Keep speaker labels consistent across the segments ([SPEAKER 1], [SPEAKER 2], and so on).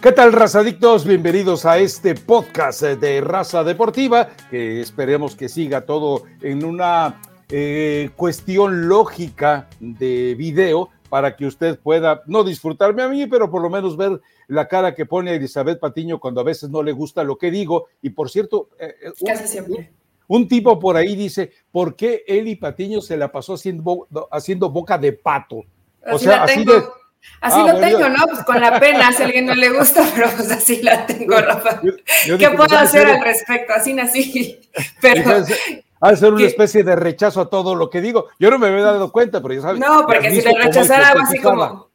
[SPEAKER 1] ¿Qué tal, razadictos? Bienvenidos a este podcast de Raza Deportiva, que esperemos que siga todo en una eh, cuestión lógica de video para que usted pueda no disfrutarme a mí, pero por lo menos ver la cara que pone Elizabeth Patiño cuando a veces no le gusta lo que digo. Y por cierto,
[SPEAKER 2] eh, eh, siempre.
[SPEAKER 1] Un, tipo por ahí dice, ¿por qué Eli Patiño se la pasó haciendo, haciendo boca de pato?
[SPEAKER 2] O sea, así de Así ah, lo tengo, ¿no? Pues con la pena, si a alguien no le gusta, pero pues así la tengo, Rafa. ¿Qué puedo hacer al respecto? Así nací. Pero.
[SPEAKER 1] Ha ser una especie de rechazo a todo lo que digo. Yo no me había dado cuenta, pero ya sabes.
[SPEAKER 2] No, porque si le rechazara algo así como.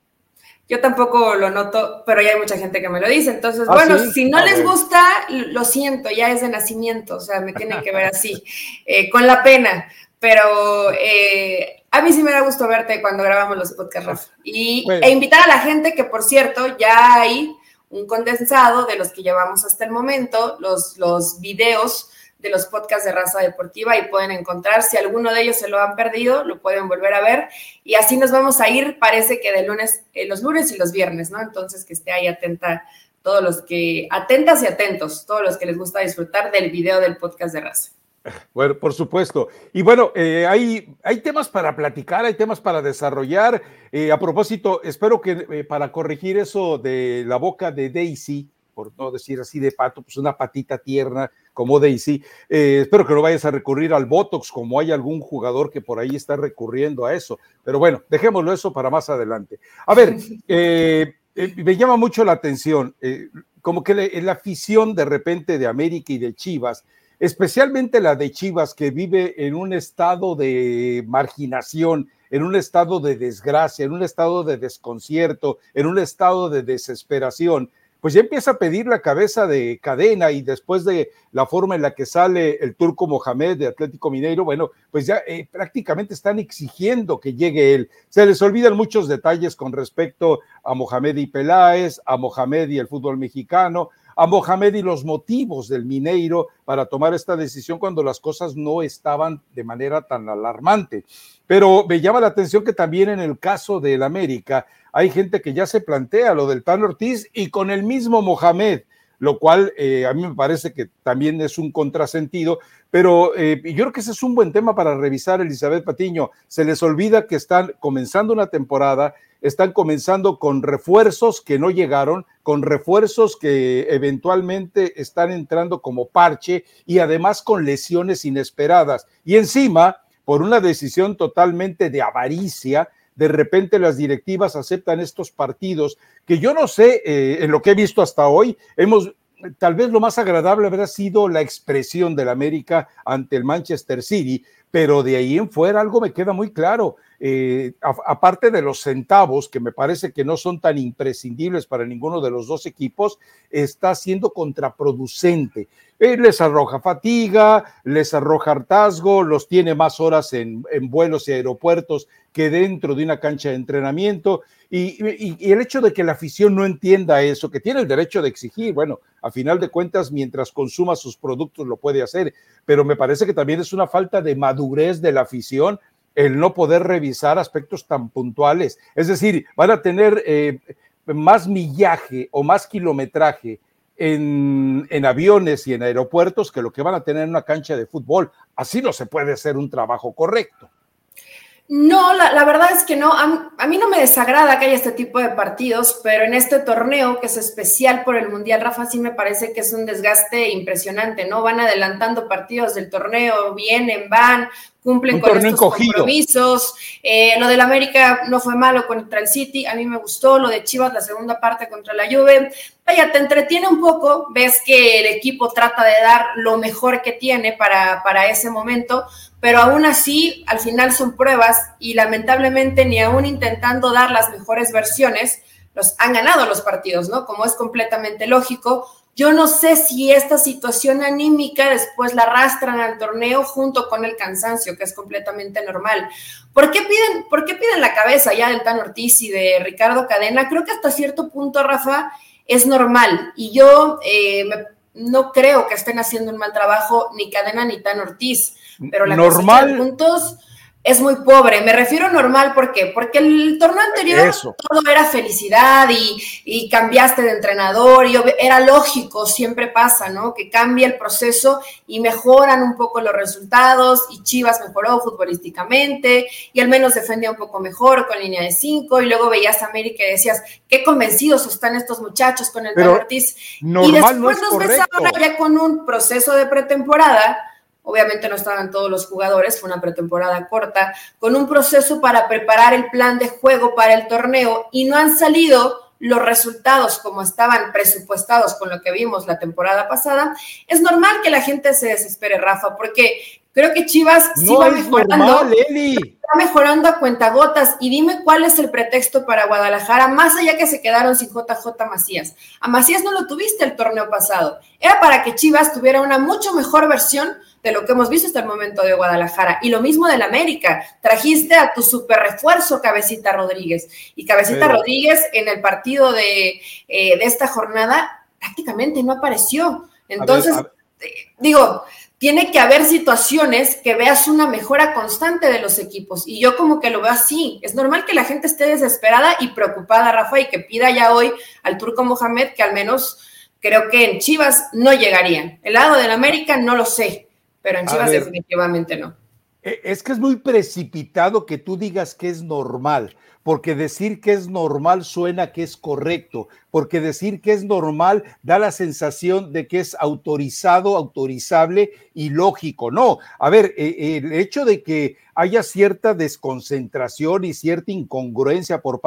[SPEAKER 2] Yo tampoco lo noto, pero ya hay mucha gente que me lo dice. Entonces, ah, bueno, si no les gusta, lo siento, ya es de nacimiento, o sea, me tienen que ver así, eh, con la pena. Pero eh, a mí sí me da gusto verte cuando grabamos los podcasts, Rafa. Y, E invitar a la gente que, por cierto, ya hay un condensado de los que llevamos hasta el momento, los, los videos de los podcasts de raza deportiva y pueden encontrar, si alguno de ellos se lo han perdido, lo pueden volver a ver y así nos vamos a ir, parece que de lunes, eh, los lunes y los viernes, ¿no? Entonces que esté ahí atenta todos los que, atentas y atentos, todos los que les gusta disfrutar del video del podcast de raza.
[SPEAKER 1] Bueno, por supuesto. Y bueno, eh, hay, hay temas para platicar, hay temas para desarrollar. Eh, a propósito, espero que eh, para corregir eso de la boca de Daisy, por no decir así de pato, pues una patita tierna como Daisy, espero que no vayas a recurrir al Botox como hay algún jugador que por ahí está recurriendo a eso. Pero bueno, dejémoslo eso para más adelante. A ver, me llama mucho la atención, como que la afición de repente de América y de Chivas, especialmente la de Chivas, que vive en un estado de marginación, en un estado de desgracia, en un estado de desconcierto, en un estado de desesperación, pues ya empieza a pedir la cabeza de cadena y después de la forma en la que sale el turco Mohamed de Atlético Mineiro, bueno, pues ya eh, prácticamente están exigiendo que llegue él. Se les olvidan muchos detalles con respecto a Mohamed y Peláez, a Mohamed y el fútbol mexicano, a Mohamed y los motivos del Mineiro para tomar esta decisión cuando las cosas no estaban de manera tan alarmante. Pero me llama la atención que también en el caso del América hay gente que ya se plantea lo del Tan Ortiz y con el mismo Mohamed lo cual eh, a mí me parece que también es un contrasentido, pero eh, yo creo que ese es un buen tema para revisar, Elizabeth Patiño. Se les olvida que están comenzando una temporada están comenzando con refuerzos que no llegaron, con refuerzos que eventualmente están entrando como parche y además con lesiones inesperadas. Y encima, por una decisión totalmente de avaricia, de repente las directivas aceptan estos partidos que yo no sé, eh, en lo que he visto hasta hoy, hemos tal vez lo más agradable habrá sido la expresión del América ante el Manchester City, pero de ahí en fuera algo me queda muy claro. Eh, aparte de los centavos, que me parece que no son tan imprescindibles para ninguno de los dos equipos, está siendo contraproducente. Eh, les arroja fatiga, les arroja hartazgo, los tiene más horas en, vuelos y aeropuertos que dentro de una cancha de entrenamiento. Y, y, el hecho de que la afición no entienda eso, que tiene el derecho de exigir, bueno, a final de cuentas, mientras consuma sus productos lo puede hacer, pero me parece que también es una falta de madurez de la afición el no poder revisar aspectos tan puntuales. Es decir, van a tener eh, más millaje o más kilometraje en, en, aviones y en aeropuertos que lo que van a tener en una cancha de fútbol. Así no se puede hacer un trabajo correcto.
[SPEAKER 2] No, la, verdad es que no. A, mí no me desagrada que haya este tipo de partidos, pero en este torneo, que es especial por el Mundial, Rafa, sí me parece que es un desgaste impresionante, ¿no? Van adelantando partidos del torneo, vienen, van, cumplen con estos compromisos. Eh, lo del América no fue malo contra el City, a mí me gustó. Lo de Chivas, la segunda parte contra la Juve. Vaya, te entretiene un poco, ves que el equipo trata de dar lo mejor que tiene para, para ese momento, pero aún así, al final son pruebas y lamentablemente ni aún intentando dar las mejores versiones, los han ganado los partidos, ¿no? Como es completamente lógico, yo no sé si esta situación anímica después la arrastran al torneo junto con el cansancio, que es completamente normal. ¿Por qué piden, por qué piden la cabeza ya del Tan Ortiz y de Ricardo Cadena? Creo que hasta cierto punto, Rafa, es normal. Y yo eh, no creo que estén haciendo un mal trabajo ni Cadena ni Tan Ortiz. Pero la
[SPEAKER 1] normal.
[SPEAKER 2] puntos es muy pobre. Me refiero normal, ¿por qué? Porque el torneo anterior todo era felicidad y, cambiaste de entrenador y era lógico, siempre pasa, ¿no? Que cambia el proceso y mejoran un poco los resultados y Chivas mejoró futbolísticamente y al menos defendía un poco mejor con línea de cinco y luego veías a América y decías, qué convencidos están estos muchachos con el Ortiz. y después nos ves ahora ya con un proceso de pretemporada Obviamente no estaban todos los jugadores, fue una pretemporada corta, con un proceso para preparar el plan de juego para el torneo y no han salido los resultados como estaban presupuestados con lo que vimos la temporada pasada, es normal que la gente se desespere, Rafa, porque creo que Chivas sí va mejorando, está mejorando a cuentagotas. Y dime cuál es el pretexto para Guadalajara, más allá que se quedaron sin JJ Macías. A Macías no lo tuviste el torneo pasado, era para que Chivas tuviera una mucho mejor versión de lo que hemos visto hasta el momento de Guadalajara. Y lo mismo del América. Trajiste a tu super refuerzo, Cabecita Rodríguez. Y Cabecita Rodríguez en el partido de, eh, de, esta jornada prácticamente no apareció. Entonces, eh, digo, tiene que haber situaciones que veas una mejora constante de los equipos. Y yo como que lo veo así. Es normal que la gente esté desesperada y preocupada, Rafa, y que pida ya hoy al Turco Mohamed que al menos creo que en Chivas no llegarían. El lado del América no lo sé pero en Chivas definitivamente no.
[SPEAKER 1] E, es que es muy precipitado que tú digas que es normal, porque decir que es normal suena que es correcto, porque decir que es normal da la sensación de que es autorizado, autorizable y lógico. No, a ver, e, el hecho de que haya cierta desconcentración y cierta incongruencia por,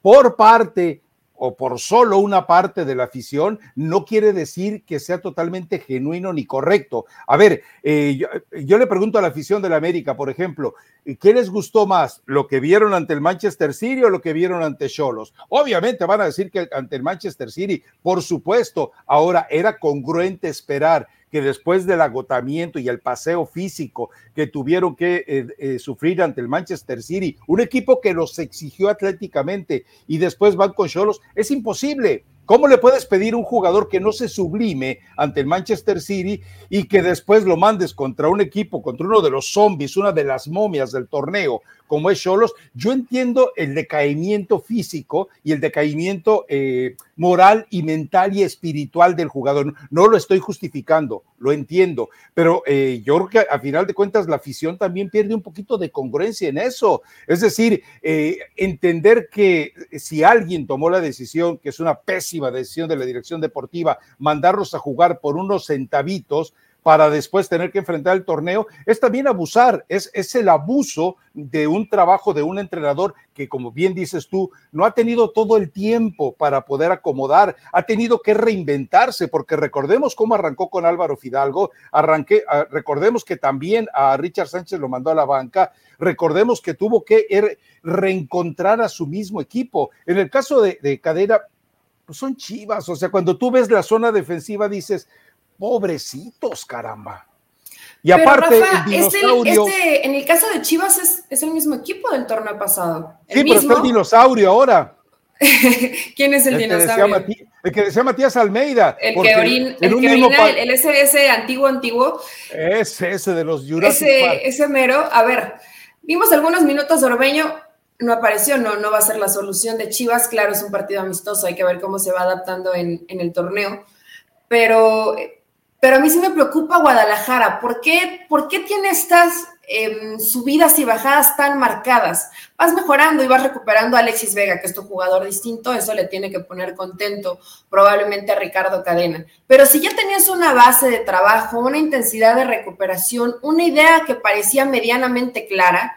[SPEAKER 1] por parte o por solo una parte de la afición, no quiere decir que sea totalmente genuino ni correcto. A ver, eh, yo, le pregunto a la afición de la América, por ejemplo, ¿qué les gustó más? ¿Lo que vieron ante el Manchester City o lo que vieron ante Cholos? Obviamente van a decir que ante el Manchester City, por supuesto. Ahora, era congruente esperar que después del agotamiento y el paseo físico que tuvieron que eh, eh, sufrir ante el Manchester City, un equipo que los exigió atléticamente y después van con Cholos, es imposible. ¿Cómo le puedes pedir a un jugador que no se sublime ante el Manchester City y que después lo mandes contra un equipo, contra uno de los zombies, una de las momias del torneo, como es Cholos? Yo entiendo el decaimiento físico y el decaimiento eh, moral y mental y espiritual del jugador. No lo estoy justificando, lo entiendo, pero eh, yo creo que a final de cuentas la afición también pierde un poquito de congruencia en eso. Es decir, eh, entender que si alguien tomó la decisión, que es una pésima decisión de la dirección deportiva, mandarlos a jugar por unos centavitos para después tener que enfrentar el torneo, es también abusar, es, es el abuso de un trabajo de un entrenador que, como bien dices tú, no ha tenido todo el tiempo para poder acomodar, ha tenido que reinventarse, porque recordemos cómo arrancó con Álvaro Fidalgo, arranqué, ah, recordemos que también a Richard Sánchez lo mandó a la banca, recordemos que tuvo que er, reencontrar a su mismo equipo. En el caso de, de son chivas. O sea, cuando tú ves la zona defensiva dices, pobrecitos, caramba.
[SPEAKER 2] Y aparte, el dinosaurio. Este, en el caso de Chivas es, el mismo equipo del torneo pasado.
[SPEAKER 1] sí, pero está el dinosaurio ahora.
[SPEAKER 2] ¿Quién es el, dinosaurio?
[SPEAKER 1] el que decía Matías Almeida.
[SPEAKER 2] El que, orina, el, que orina el, antiguo, antiguo.
[SPEAKER 1] Ese, ese de los Jurassic
[SPEAKER 2] ese, ese mero. A ver, vimos algunos minutos de Orbeño no apareció, no, no va a ser la solución de Chivas. Claro, es un partido amistoso, hay que ver cómo se va adaptando en, el torneo. Pero, pero a mí sí me preocupa Guadalajara. ¿Por qué, por qué tiene estas em, subidas y bajadas tan marcadas? Vas mejorando y vas recuperando a Alexis Vega, que es tu jugador distinto, eso le tiene que poner contento probablemente a Ricardo Cadena. Pero si ya tenías una base de trabajo, una intensidad de recuperación, una idea que parecía medianamente clara,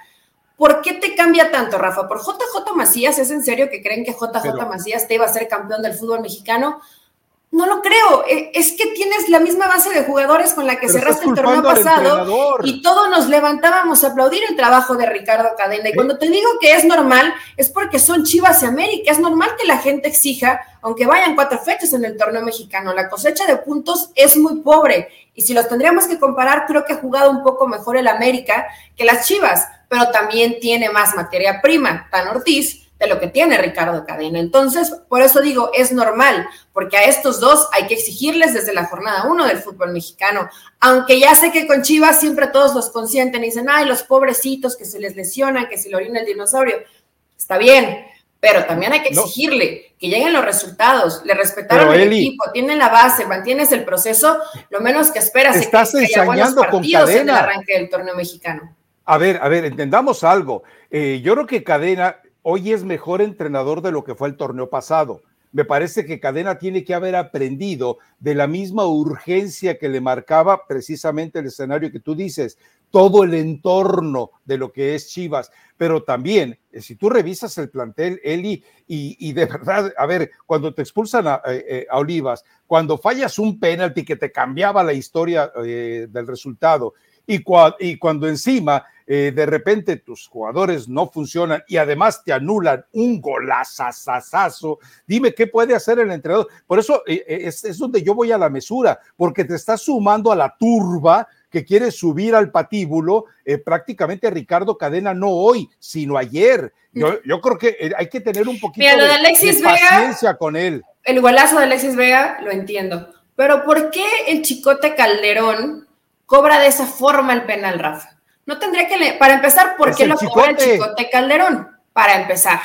[SPEAKER 2] ¿Por qué te cambia tanto, Rafa? ¿Por JJ Macías? ¿Es en serio que creen que JJ Macías te iba a ser campeón del fútbol mexicano? No lo creo. E, es que tienes la misma base de jugadores con la que cerraste el torneo pasado y todos nos levantábamos a aplaudir el trabajo de Ricardo Cadena. Y cuando te digo que es normal, es porque son Chivas y América. Es normal que la gente exija, aunque vayan cuatro fechas en el torneo mexicano. La cosecha de puntos es muy pobre. Y si los tendríamos que comparar, creo que ha jugado un poco mejor el América que las Chivas pero también tiene más materia prima. Tan Ortiz de lo que tiene Ricardo Cadena. Entonces, por eso digo, es normal, porque a estos dos hay que exigirles desde la jornada uno del fútbol mexicano. Aunque ya sé que con Chivas siempre todos los consienten y dicen, ay, los pobrecitos que se les lesionan, que se le orina el dinosaurio. Está bien, pero también hay que exigirle que lleguen los resultados, le respetaron el equipo, tienen la base, mantienes el proceso, lo menos que esperas
[SPEAKER 1] es que, haya buenos partidos en
[SPEAKER 2] el arranque del torneo mexicano.
[SPEAKER 1] A ver, a ver, entendamos algo. Eh, yo creo que Cadena hoy es mejor entrenador de lo que fue el torneo pasado. Me parece que Cadena tiene que haber aprendido de la misma urgencia que le marcaba precisamente el escenario que tú dices, todo el entorno de lo que es Chivas, pero también, eh, si tú revisas el plantel, Eli, y, de verdad, a ver, cuando te expulsan a, eh, eh, Olivas, cuando fallas un penalti que te cambiaba la historia del resultado, y, y cuando encima eh, de repente tus jugadores no funcionan y además te anulan un golazazazazo, dime qué puede hacer el entrenador. Por eso eh, eh, es, donde yo voy a la mesura, porque te estás sumando a la turba que quiere subir al patíbulo prácticamente Ricardo Cadena, no hoy, sino ayer. Yo, creo que hay que tener un poquito
[SPEAKER 2] de,
[SPEAKER 1] paciencia con él.
[SPEAKER 2] El golazo de Alexis Vega lo entiendo, pero ¿por qué el chicote Calderón cobra de esa forma el penal, Rafa? No tendría que leer. Para empezar, ¿por qué lo cobra el Chicote Calderón? Para empezar,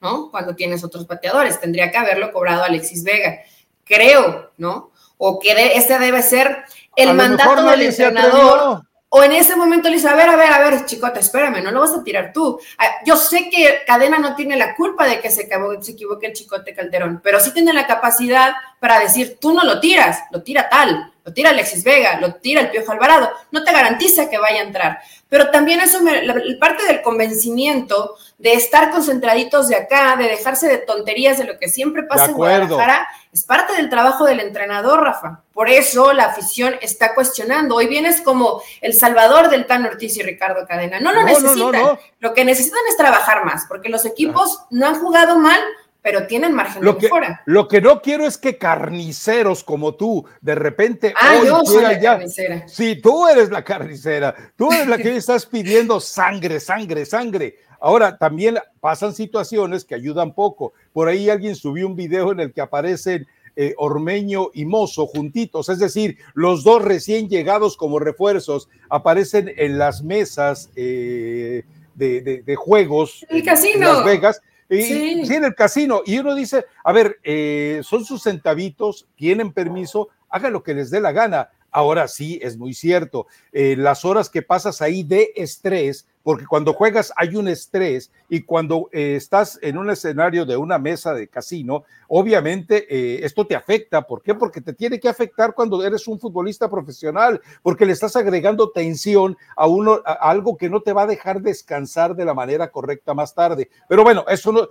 [SPEAKER 2] ¿no? Cuando tienes otros pateadores, tendría que haberlo cobrado Alexis Vega. Creo, ¿no? O que este debe ser el mandato del entrenador. O en ese momento le dice, a ver, a ver, a ver, chicote, espérame, no lo vas a tirar tú. Ah, yo sé que Cadena no tiene la culpa de que se, se equivoque el chicote Calderón, pero sí tiene la capacidad para decir, tú no lo tiras, lo tira tal lo tira Alexis Vega, lo tira el Piojo Alvarado, no te garantiza que vaya a entrar. Pero también eso, me, parte del convencimiento de estar concentraditos de acá, de dejarse de tonterías de lo que siempre pasa en Guadalajara, es parte del trabajo del entrenador, Rafa. Por eso la afición está cuestionando. Hoy vienes como el salvador del Tan Ortiz y Ricardo Cadena. No lo necesitan. lo que necesitan es trabajar más, porque los equipos no han jugado mal, pero tienen margen
[SPEAKER 1] lo
[SPEAKER 2] de
[SPEAKER 1] que, Lo que no quiero es que carniceros como tú, de repente,
[SPEAKER 2] ah, yo soy la carnicera.
[SPEAKER 1] Sí, tú eres la carnicera, tú eres la que hoy estás pidiendo sangre, sangre, sangre. Ahora, también pasan situaciones que ayudan poco. Por ahí alguien subió un video en el que aparecen eh, Ormeño y Mozo juntitos, es decir, los dos recién llegados como refuerzos aparecen en las mesas eh, de, juegos
[SPEAKER 2] el casino.
[SPEAKER 1] en Las Vegas y, sí. en el casino. Y uno dice, a ver, eh, son sus centavitos, tienen permiso, hagan lo que les dé la gana. Ahora sí, es muy cierto. Eh, las horas que pasas ahí de estrés, porque cuando juegas hay un estrés y cuando eh, estás en un escenario de una mesa de casino, obviamente eh, esto te afecta. ¿Por qué? Porque te tiene que afectar cuando eres un futbolista profesional, porque le estás agregando tensión a, uno, a algo que no te va a dejar descansar de la manera correcta más tarde. Pero bueno, eso no,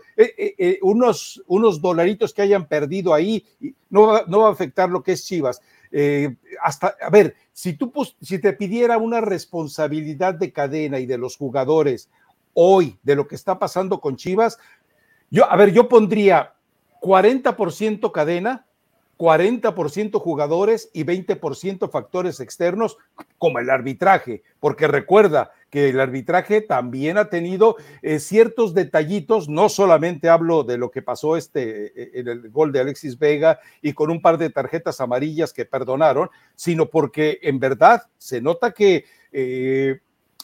[SPEAKER 1] unos, unos dolaritos que hayan perdido ahí no no va a afectar lo que es Chivas. Eh, hasta, a ver, si tú si te pidiera una responsabilidad de cadena y de los jugadores hoy de lo que está pasando con Chivas, yo, a ver, yo pondría 40% cadena, 40% jugadores y 20% factores externos, como el arbitraje, porque recuerda que el arbitraje también ha tenido eh, ciertos detallitos, no solamente hablo de lo que pasó este, eh, en el gol de Alexis Vega y con un par de tarjetas amarillas que perdonaron, sino porque en verdad se nota que eh,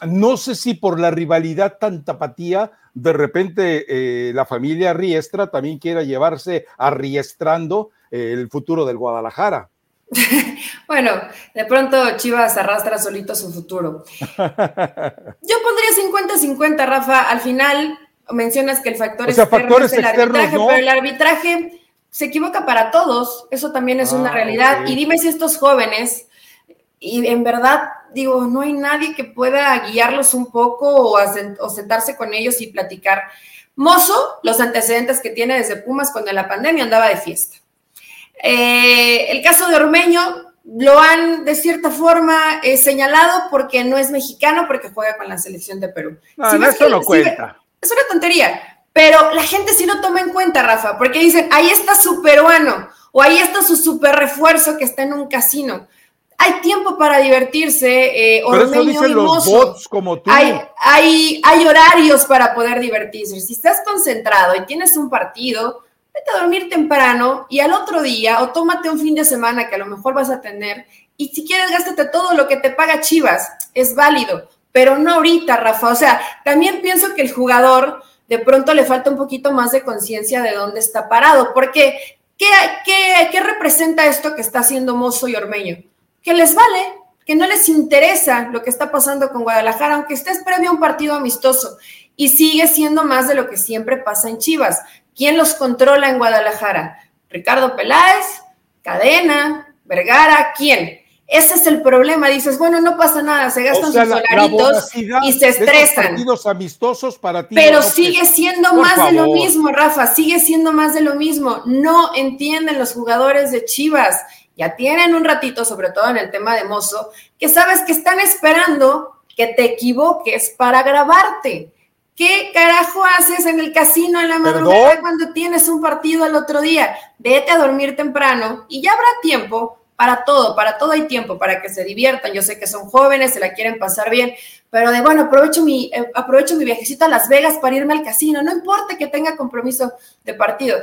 [SPEAKER 1] no sé si por la rivalidad tan tapatía, de repente la familia Riestra también quiera llevarse arriestrando el futuro del Guadalajara.
[SPEAKER 2] bueno, de pronto Chivas arrastra solito su futuro. Yo pondría 50-50, Rafa. Al final mencionas que el factor
[SPEAKER 1] es el arbitraje,
[SPEAKER 2] pero el arbitraje se equivoca para todos. Eso también es una ah, realidad. Y dime si estos jóvenes, y en verdad digo, no hay nadie que pueda guiarlos un poco o, o sentarse con ellos y platicar. Mozo, los antecedentes que tiene desde Pumas cuando en la pandemia andaba de fiesta eh, el caso de Ormeño lo han de cierta forma eh, señalado porque no es mexicano, porque juega con la selección de Perú.
[SPEAKER 1] No, eso no cuenta.
[SPEAKER 2] es una tontería, pero la gente sí lo toma en cuenta, Rafa, porque dicen, ahí está su peruano, o ahí está su super refuerzo que está en un casino. hay tiempo para divertirse.
[SPEAKER 1] Eh, Pero eso dicen los bots como tú.
[SPEAKER 2] Hay, hay, hay horarios para poder divertirse. Si estás concentrado y tienes un partido, vete a dormir temprano y al otro día o tómate un fin de semana que a lo mejor vas a tener y si quieres gástate todo lo que te paga Chivas, es válido, pero no ahorita, Rafa. O sea, también pienso que el jugador de pronto le falta un poquito más de conciencia de dónde está parado, porque ¿qué, qué, qué representa esto que está haciendo Mozo y Ormeño? Que les vale, que no les interesa lo que está pasando con Guadalajara, aunque estés previo a un partido amistoso. Y sigue siendo más de lo que siempre pasa en Chivas. ¿Quién los controla en Guadalajara? Ricardo Peláez, Cadena, Vergara, ¿quién? Ese es el problema. Dices, bueno, no pasa nada, se gastan sus solaritos y se estresan.
[SPEAKER 1] partidos amistosos para ti.
[SPEAKER 2] Pero sigue siendo más de lo mismo, Rafa, sigue siendo más de lo mismo. No entienden los jugadores de Chivas. Ya tienen un ratito, sobre todo en el tema de Mozo, que sabes que están esperando que te equivoques para grabarte. ¿Qué carajo haces en el casino en la madrugada cuando tienes un partido al otro día? Vete a dormir temprano y ya habrá tiempo para todo, para todo hay tiempo, para que se diviertan. Yo sé que son jóvenes, se la quieren pasar bien, pero de bueno, aprovecho mi, eh, aprovecho mi viajecito a Las Vegas para irme al casino, no importa que tenga compromiso de partido.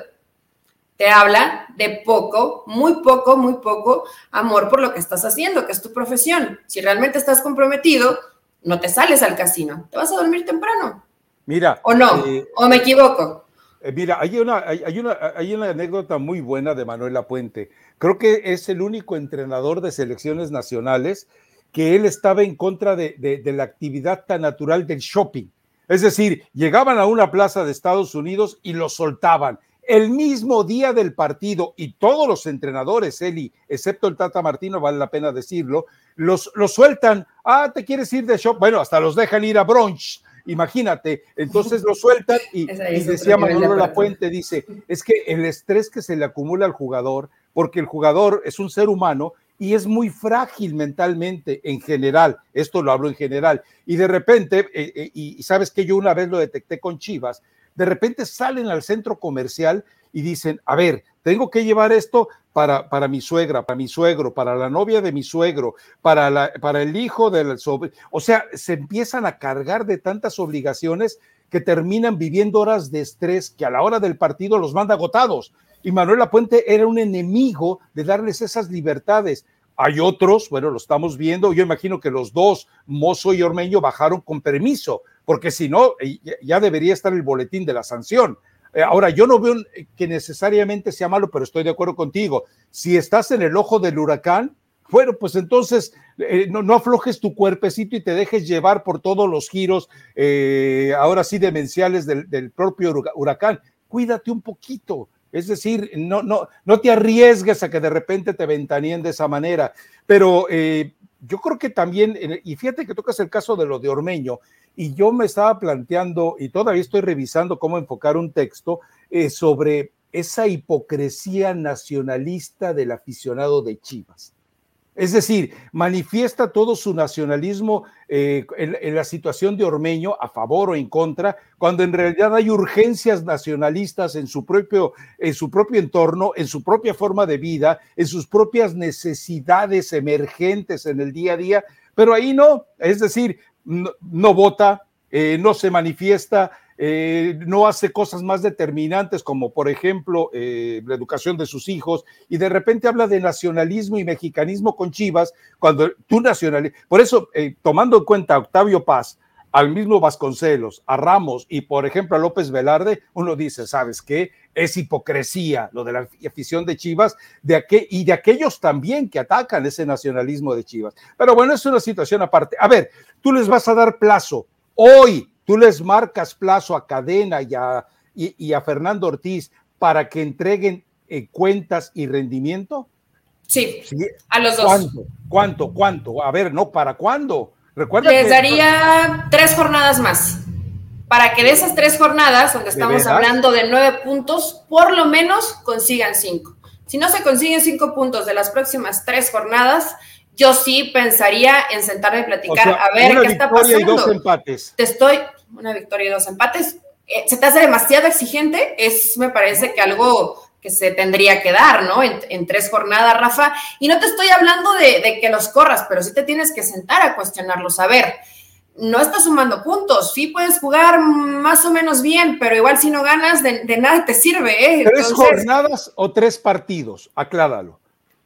[SPEAKER 2] Te habla de poco, muy poco, muy poco amor por lo que estás haciendo, que es tu profesión. Si realmente estás comprometido, no te sales al casino, te vas a dormir temprano.
[SPEAKER 1] Mira.
[SPEAKER 2] ¿O no? Eh, ¿O me equivoco?
[SPEAKER 1] Eh, mira, hay una, hay, una, hay una anécdota muy buena de Manuel Puente. Creo que es el único entrenador de selecciones nacionales que él estaba en contra de, la actividad tan natural del shopping. Es decir, llegaban a una plaza de Estados Unidos y lo soltaban. El mismo día del partido, y todos los entrenadores, Eli, excepto el Tata Martino, vale la pena decirlo, los, los sueltan. Ah, ¿te quieres ir de shopping? Bueno, hasta los dejan ir a brunch imagínate, entonces lo sueltan y, decía Manuel La Puente, dice, es que el estrés que se le acumula al jugador, porque el jugador es un ser humano y es muy frágil mentalmente en general, esto lo hablo en general, y de repente, eh, eh, y sabes que yo una vez lo detecté con Chivas, de repente salen al centro comercial y dicen, a ver, tengo que llevar esto para, para mi suegra, para mi suegro, para la novia de mi suegro, para, la, para el hijo del sobrino. O sea, se empiezan a cargar de tantas obligaciones que terminan viviendo horas de estrés que a la hora del partido los manda agotados. Y Manuel Apuente era un enemigo de darles esas libertades. Hay otros, bueno, lo estamos viendo, yo imagino que los dos, Mozo y Ormeño, bajaron con permiso, porque si no, eh, ya debería estar el boletín de la sanción. Eh, ahora, yo no veo que necesariamente sea malo, pero estoy de acuerdo contigo. Si estás en el ojo del huracán, bueno, pues entonces eh, no, aflojes tu cuerpecito y te dejes llevar por todos los giros, eh, ahora sí demenciales del, propio huracán. Cuídate un poquito. Es decir, no, no, no te arriesgues a que de repente te ventaneen de esa manera. Pero yo creo que también, y fíjate que tocas el caso de lo de Ormeño, y yo me estaba planteando, y todavía estoy revisando cómo enfocar un texto eh, sobre esa hipocresía nacionalista del aficionado de Chivas. Es decir, manifiesta todo su nacionalismo eh, en, la situación de Ormeño, a favor o en contra, cuando en realidad hay urgencias nacionalistas en su propio, en su propio entorno, en su propia forma de vida, en sus propias necesidades emergentes en el día a día, pero ahí no, es decir, no, vota, eh, no se manifiesta, eh, no hace cosas más determinantes como por ejemplo eh, la educación de sus hijos y de repente habla de nacionalismo y mexicanismo con Chivas cuando tú nacional por eso tomando en cuenta a Octavio Paz al mismo Vasconcelos, a Ramos y por ejemplo a López Velarde, uno dice, ¿sabes qué? Es hipocresía lo de la afición de Chivas de y de aquellos también que atacan ese nacionalismo de Chivas. Pero bueno, es una situación aparte. A ver, tú les vas a dar plazo. Hoy tú les marcas plazo a Cadena y a, y, a Fernando Ortiz para que entreguen eh, cuentas y rendimiento.
[SPEAKER 2] Sí, a los dos.
[SPEAKER 1] ¿Cuánto? ¿Cuánto? ¿Cuánto? A ver, no, ¿para cuándo?
[SPEAKER 2] Les daría tres jornadas más. Para que de esas tres jornadas, donde estamos hablando de nueve puntos, por lo menos consigan cinco. Si no se consiguen cinco puntos de las próximas tres jornadas, yo sí pensaría en sentarme y platicar a ver qué está pasando. Y
[SPEAKER 1] dos empates.
[SPEAKER 2] Te estoy, una victoria y dos empates. Eh, ¿Se te hace demasiado exigente? Es, me parece que algo que se tendría que dar, ¿no? En, tres jornadas, Rafa. Y no te estoy hablando de, de, que los corras, pero sí te tienes que sentar a cuestionarlos. A ver, no estás sumando puntos. Sí puedes jugar más o menos bien, pero igual si no ganas, de, nada te sirve.
[SPEAKER 1] ¿eh? ¿Tres jornadas o tres partidos? Acláralo.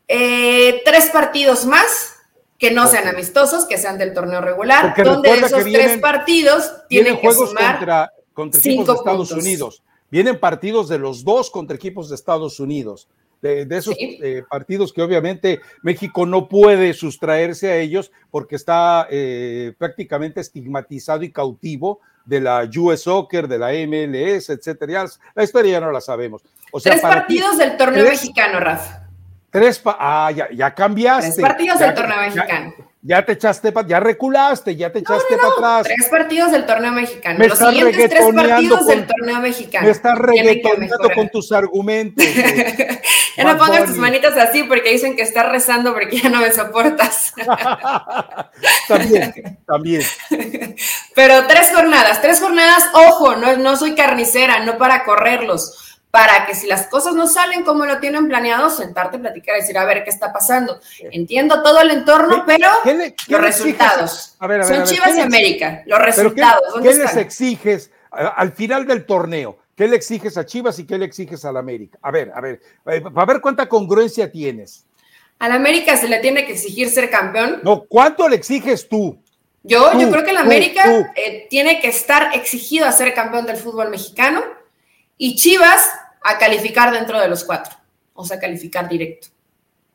[SPEAKER 2] Eh, tres partidos más que no sean amistosos, que sean del torneo regular, donde esos tres partidos tienen que juegos sumar
[SPEAKER 1] contra, contra equipos de Estados Unidos. Vienen partidos de los dos contra equipos de Estados Unidos de, esos eh, partidos que obviamente México no puede sustraerse a ellos porque está eh, prácticamente estigmatizado y cautivo de la US Soccer, de la MLS, etcétera. La historia ya no la sabemos.
[SPEAKER 2] O sea, tres partidos del torneo mexicano, Rafa.
[SPEAKER 1] Tres, ah, ya, ya cambiaste.
[SPEAKER 2] Tres partidos del torneo mexicano
[SPEAKER 1] ya te echaste, ya reculaste, ya te echaste para atrás.
[SPEAKER 2] Tres partidos del torneo mexicano. Me Los siguientes tres partidos del torneo mexicano.
[SPEAKER 1] Me estás reggaetoneando con tus argumentos.
[SPEAKER 2] ya no pongas tus manitas así porque dicen que estás rezando porque ya no me soportas.
[SPEAKER 1] también, también.
[SPEAKER 2] Pero tres jornadas, tres jornadas, ojo, no, no soy carnicera, no para correrlos para que si las cosas no salen como lo tienen planeado, sentarte, platicar y decir, a ver, ¿qué está pasando? Entiendo todo el entorno, pero los resultados. Son Chivas y América, los resultados.
[SPEAKER 1] ¿Qué, les exiges al final del torneo? ¿Qué le exiges a Chivas y qué le exiges al América? A ver, a ver, eh, para ver cuánta congruencia tienes.
[SPEAKER 2] Al América se le tiene que exigir ser campeón.
[SPEAKER 1] No, ¿cuánto le exiges tú?
[SPEAKER 2] Yo, yo creo que el América eh, tiene que estar exigido a ser campeón del fútbol mexicano y Chivas a calificar dentro de los cuatro, o sea, calificar directo.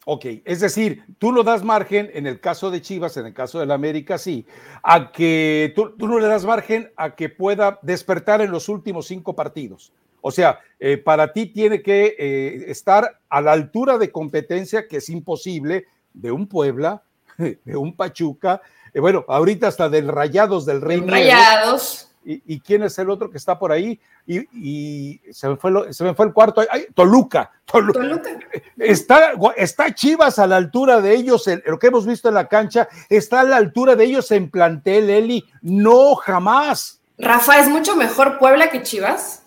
[SPEAKER 1] Ok, es decir, tú no das margen, en el caso de Chivas, en el caso del América, sí, a que tú, no le das margen a que pueda despertar en los últimos cinco partidos. O sea, eh, para ti tiene que eh, estar a la altura de competencia, que es imposible, de un Puebla, de un Pachuca, eh, bueno, ahorita hasta del Rayados del Reino.
[SPEAKER 2] Rayados.
[SPEAKER 1] ¿Y, quién es el otro que está por ahí? Y, se, me fue se me fue el cuarto. Toluca, Toluca. Está, está Chivas a la altura de ellos, lo que hemos visto en la cancha, está a la altura de ellos en plantel, Eli. No, jamás.
[SPEAKER 2] Rafa, ¿es mucho mejor Puebla que Chivas?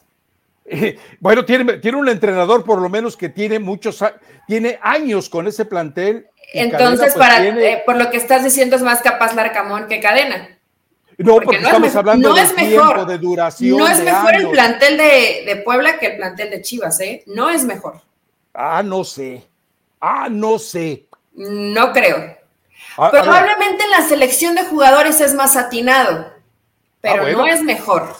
[SPEAKER 1] bueno, tiene, tiene un entrenador por lo menos que tiene muchos, tiene años con ese plantel.
[SPEAKER 2] Entonces, pues, para, eh, por lo que estás diciendo, es más capaz Larcamón que Cadena.
[SPEAKER 1] No, porque, estamos hablando de tiempo, de duración.
[SPEAKER 2] No es mejor el plantel de, Puebla que el plantel de Chivas, ¿eh? No es mejor.
[SPEAKER 1] Ah, no sé. Ah, no sé.
[SPEAKER 2] No creo. Probablemente en la selección de jugadores es más atinado, pero ah, no es mejor.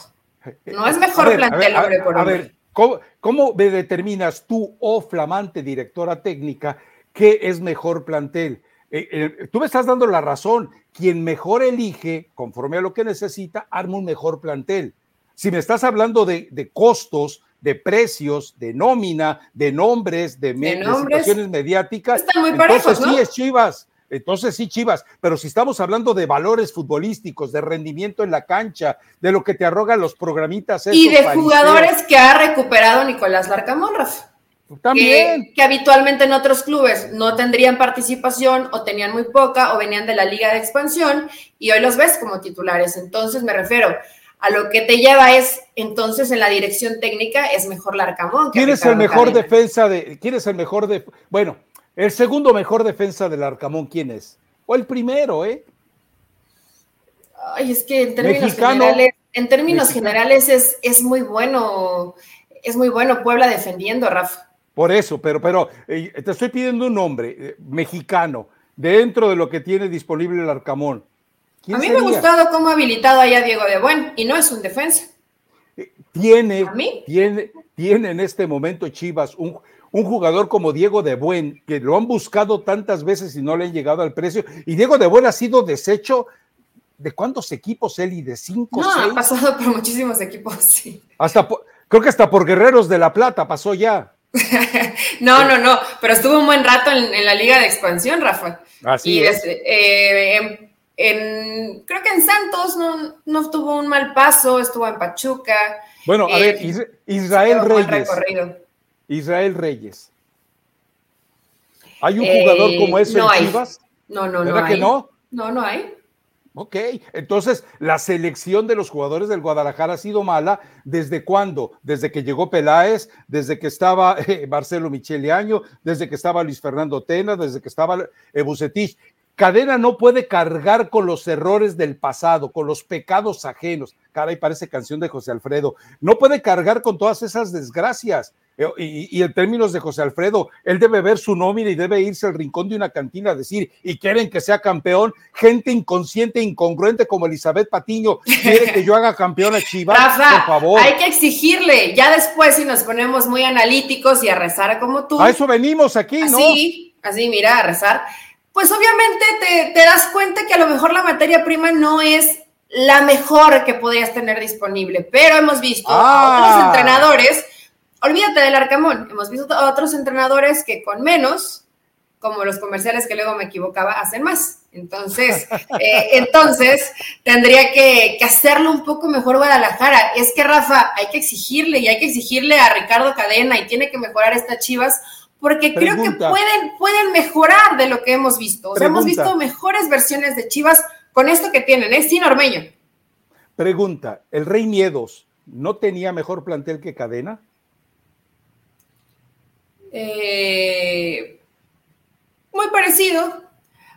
[SPEAKER 2] No es mejor plantel, hombre por hombre. A ver,
[SPEAKER 1] ¿cómo, ¿cómo determinas tú, oh flamante directora técnica, qué es mejor plantel? Eh, eh, tú me estás dando la razón. Quien mejor elige, conforme a lo que necesita, arma un mejor plantel. Si me estás hablando de, costos, de precios, de nómina, de nombres, de, situaciones mediáticas, entonces sí es Chivas. Entonces sí, Chivas, pero si estamos hablando de valores futbolísticos, de rendimiento en la cancha, de lo que te arrogan los programitas.
[SPEAKER 2] Y de jugadores que ha recuperado Nicolás Larcamón,
[SPEAKER 1] también.
[SPEAKER 2] Que, habitualmente en otros clubes no tendrían participación o tenían muy poca o venían de la liga de expansión y hoy los ves como titulares. Entonces me refiero a lo que te lleva es entonces en la dirección técnica es mejor Larcamón.
[SPEAKER 1] ¿Quién es el mejor defensa de, quién es el mejor de, bueno, el segundo mejor defensa del Arcamón, ¿quién es? O el primero, ¿eh?
[SPEAKER 2] Ay, es que en términos generales, en términos generales es, es muy bueno, es muy bueno Puebla defendiendo, Rafa.
[SPEAKER 1] Por eso, pero, pero eh, te estoy pidiendo un nombre eh, mexicano dentro de lo que tiene disponible el Arcamón.
[SPEAKER 2] A mí me ha gustado cómo ha habilitado allá Diego de Buen y no es un defensa.
[SPEAKER 1] Eh, tiene, tiene, tiene en este momento Chivas un, un jugador como Diego de Buen, que lo han buscado tantas veces y no le han llegado al precio. Y Diego de Buen ha sido desecho de cuántos equipos él y de cinco.
[SPEAKER 2] No, ha pasado por muchísimos equipos, sí.
[SPEAKER 1] Hasta creo que hasta por Guerreros de la Plata pasó ya.
[SPEAKER 2] no, no, no, pero estuvo un buen rato en, la liga de expansión, Rafa.
[SPEAKER 1] Así es.
[SPEAKER 2] Eh, en, creo que en Santos no, no, tuvo un mal paso, estuvo en Pachuca.
[SPEAKER 1] Bueno, a ver, eh, Israel Reyes. Israel Reyes. ¿Hay un jugador como ese
[SPEAKER 2] no
[SPEAKER 1] en Chivas?
[SPEAKER 2] No, no, no.
[SPEAKER 1] ¿Verdad que no?
[SPEAKER 2] No, no hay.
[SPEAKER 1] Ok, entonces la selección de los jugadores del Guadalajara ha sido mala. ¿Desde cuándo? Desde que llegó Peláez, desde que estaba eh, Marcelo Michele Año, desde que estaba Luis Fernando Tena, desde que estaba eh, Bucetich. Cadena no puede cargar con los errores del pasado, con los pecados ajenos. Caray, parece canción de José Alfredo. No puede cargar con todas esas desgracias. Eh, y, en términos de José Alfredo, él debe ver su nómina y debe irse al rincón de una cantina a decir, y quieren que sea campeón, gente inconsciente, incongruente como Elizabeth Patiño, quiere que yo haga campeón a Chivas, por favor.
[SPEAKER 2] Hay que exigirle, ya después si nos ponemos muy analíticos y a rezar como tú.
[SPEAKER 1] A eso venimos aquí, ¿no?
[SPEAKER 2] Así, así, mira, a rezar pues obviamente te, das cuenta que a lo mejor la materia prima no es la mejor que podrías tener disponible, pero hemos visto a otros ah. entrenadores, olvídate del Arcamón, hemos visto a otros entrenadores que con menos, como los comerciales que luego me equivocaba, hacen más. Entonces, eh, entonces tendría que, que, hacerlo un poco mejor Guadalajara. Es que Rafa, hay que exigirle y hay que exigirle a Ricardo Cadena y tiene que mejorar estas chivas porque creo que pueden, pueden mejorar de lo que hemos visto. O sea, hemos visto mejores versiones de Chivas con esto que tienen, es ¿eh? sin Ormeño.
[SPEAKER 1] Pregunta, ¿el Rey Miedos no tenía mejor plantel que Cadena?
[SPEAKER 2] Eh, muy parecido.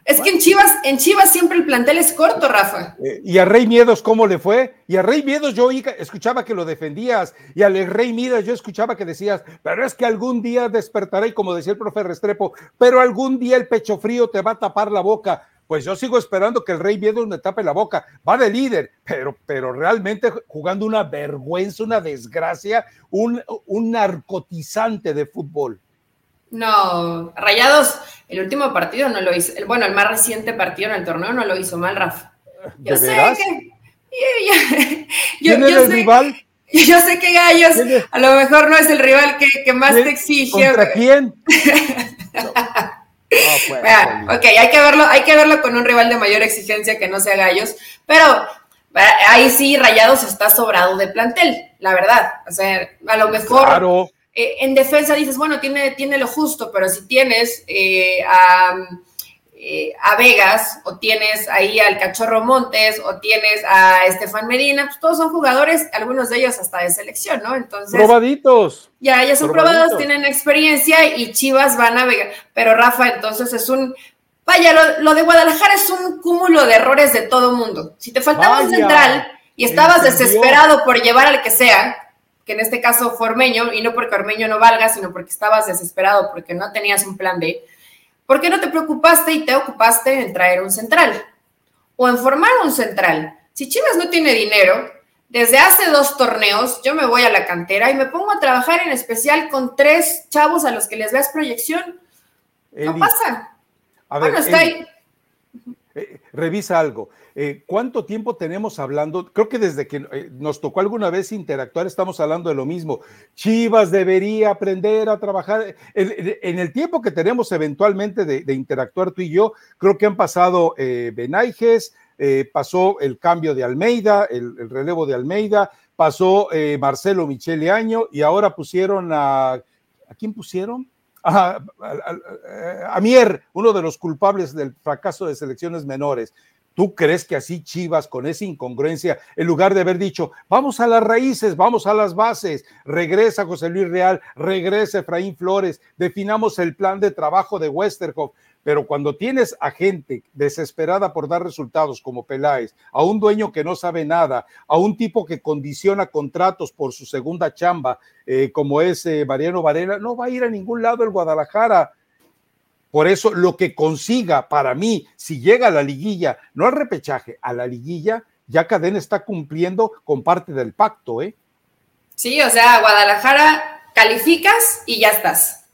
[SPEAKER 2] Es que en Chivas, en Chivas siempre el plantel es corto, Rafa.
[SPEAKER 1] Eh, ¿Y a Rey Miedos cómo le fue? Y a Rey Miedos yo escuchaba que lo defendías, y al Rey Miedos yo escuchaba que decías, pero es que algún día despertaré, como decía el profe Restrepo, pero algún día el pecho frío te va a tapar la boca. Pues yo sigo esperando que el Rey Miedos me tape la boca. Va de líder, pero, pero realmente jugando una vergüenza, una desgracia, un narcotizante de fútbol.
[SPEAKER 2] No, Rayados, el último partido no lo hizo. Bueno, el más reciente partido en el torneo no lo hizo mal, Rafa.
[SPEAKER 1] Yo sé que.
[SPEAKER 2] Yo, ¿Quién el rival? Yo sé que Gallos a lo mejor no es el rival que, más te exige.
[SPEAKER 1] ¿Contra quién?
[SPEAKER 2] ok, hay que, verlo, hay que verlo con un rival de mayor exigencia que no sea Gallos, pero ahí sí Rayados está sobrado de plantel, la verdad. O sea, a lo mejor. Claro eh, en defensa dices, bueno, tiene, tiene lo justo, pero si tienes eh, eh, a, Vegas, o tienes ahí al Cachorro Montes, o tienes a Estefan Medina, pues todos son jugadores, algunos de ellos hasta de selección, ¿no? Entonces.
[SPEAKER 1] Probaditos.
[SPEAKER 2] Ya, ya son probados, tienen experiencia y Chivas van a Vegas. Pero Rafa, entonces es un. Vaya, lo, de Guadalajara es un cúmulo de errores de todo mundo. Si te faltaba un central y estabas desesperado por llevar al que sea, que en este caso fue Ormeño, y no porque Ormeño no valga, sino porque estabas desesperado, porque no tenías un plan B, ¿por qué no te preocupaste y te ocupaste en traer un central? O en formar un central. Si Chivas no tiene dinero, desde hace dos torneos yo me voy a la cantera y me pongo a trabajar en especial con tres chavos a los que les veas proyección. no pasa.
[SPEAKER 1] A ver, bueno, está ahí. Eh, revisa algo. Eh, ¿Cuánto tiempo tenemos hablando? Creo que desde que eh, nos tocó alguna vez interactuar estamos hablando de lo mismo. Chivas debería aprender a trabajar. En, el tiempo que tenemos eventualmente de, interactuar tú y yo, creo que han pasado Benaiges, pasó el cambio de Almeida, el, relevo de Almeida, pasó Marcelo Michele Año y ahora pusieron a... ¿A quién pusieron? a, Mier, uno de los culpables del fracaso de selecciones menores. ¿Tú crees que así Chivas, con esa incongruencia, en lugar de haber dicho, vamos a las raíces, vamos a las bases, regresa José Luis Real, regresa Efraín Flores, definamos el plan de trabajo de Westerhoff, pero cuando tienes a gente desesperada por dar resultados como Peláez, a un dueño que no sabe nada, a un tipo que condiciona contratos por su segunda chamba, eh, como es eh, Mariano Varela, no va a ir a ningún lado el Guadalajara. Por eso lo que consiga para mí, si llega a la liguilla, no al repechaje, a la liguilla, ya Cadena está cumpliendo con parte del pacto, ¿eh?
[SPEAKER 2] Sí, o sea, Guadalajara calificas y ya estás.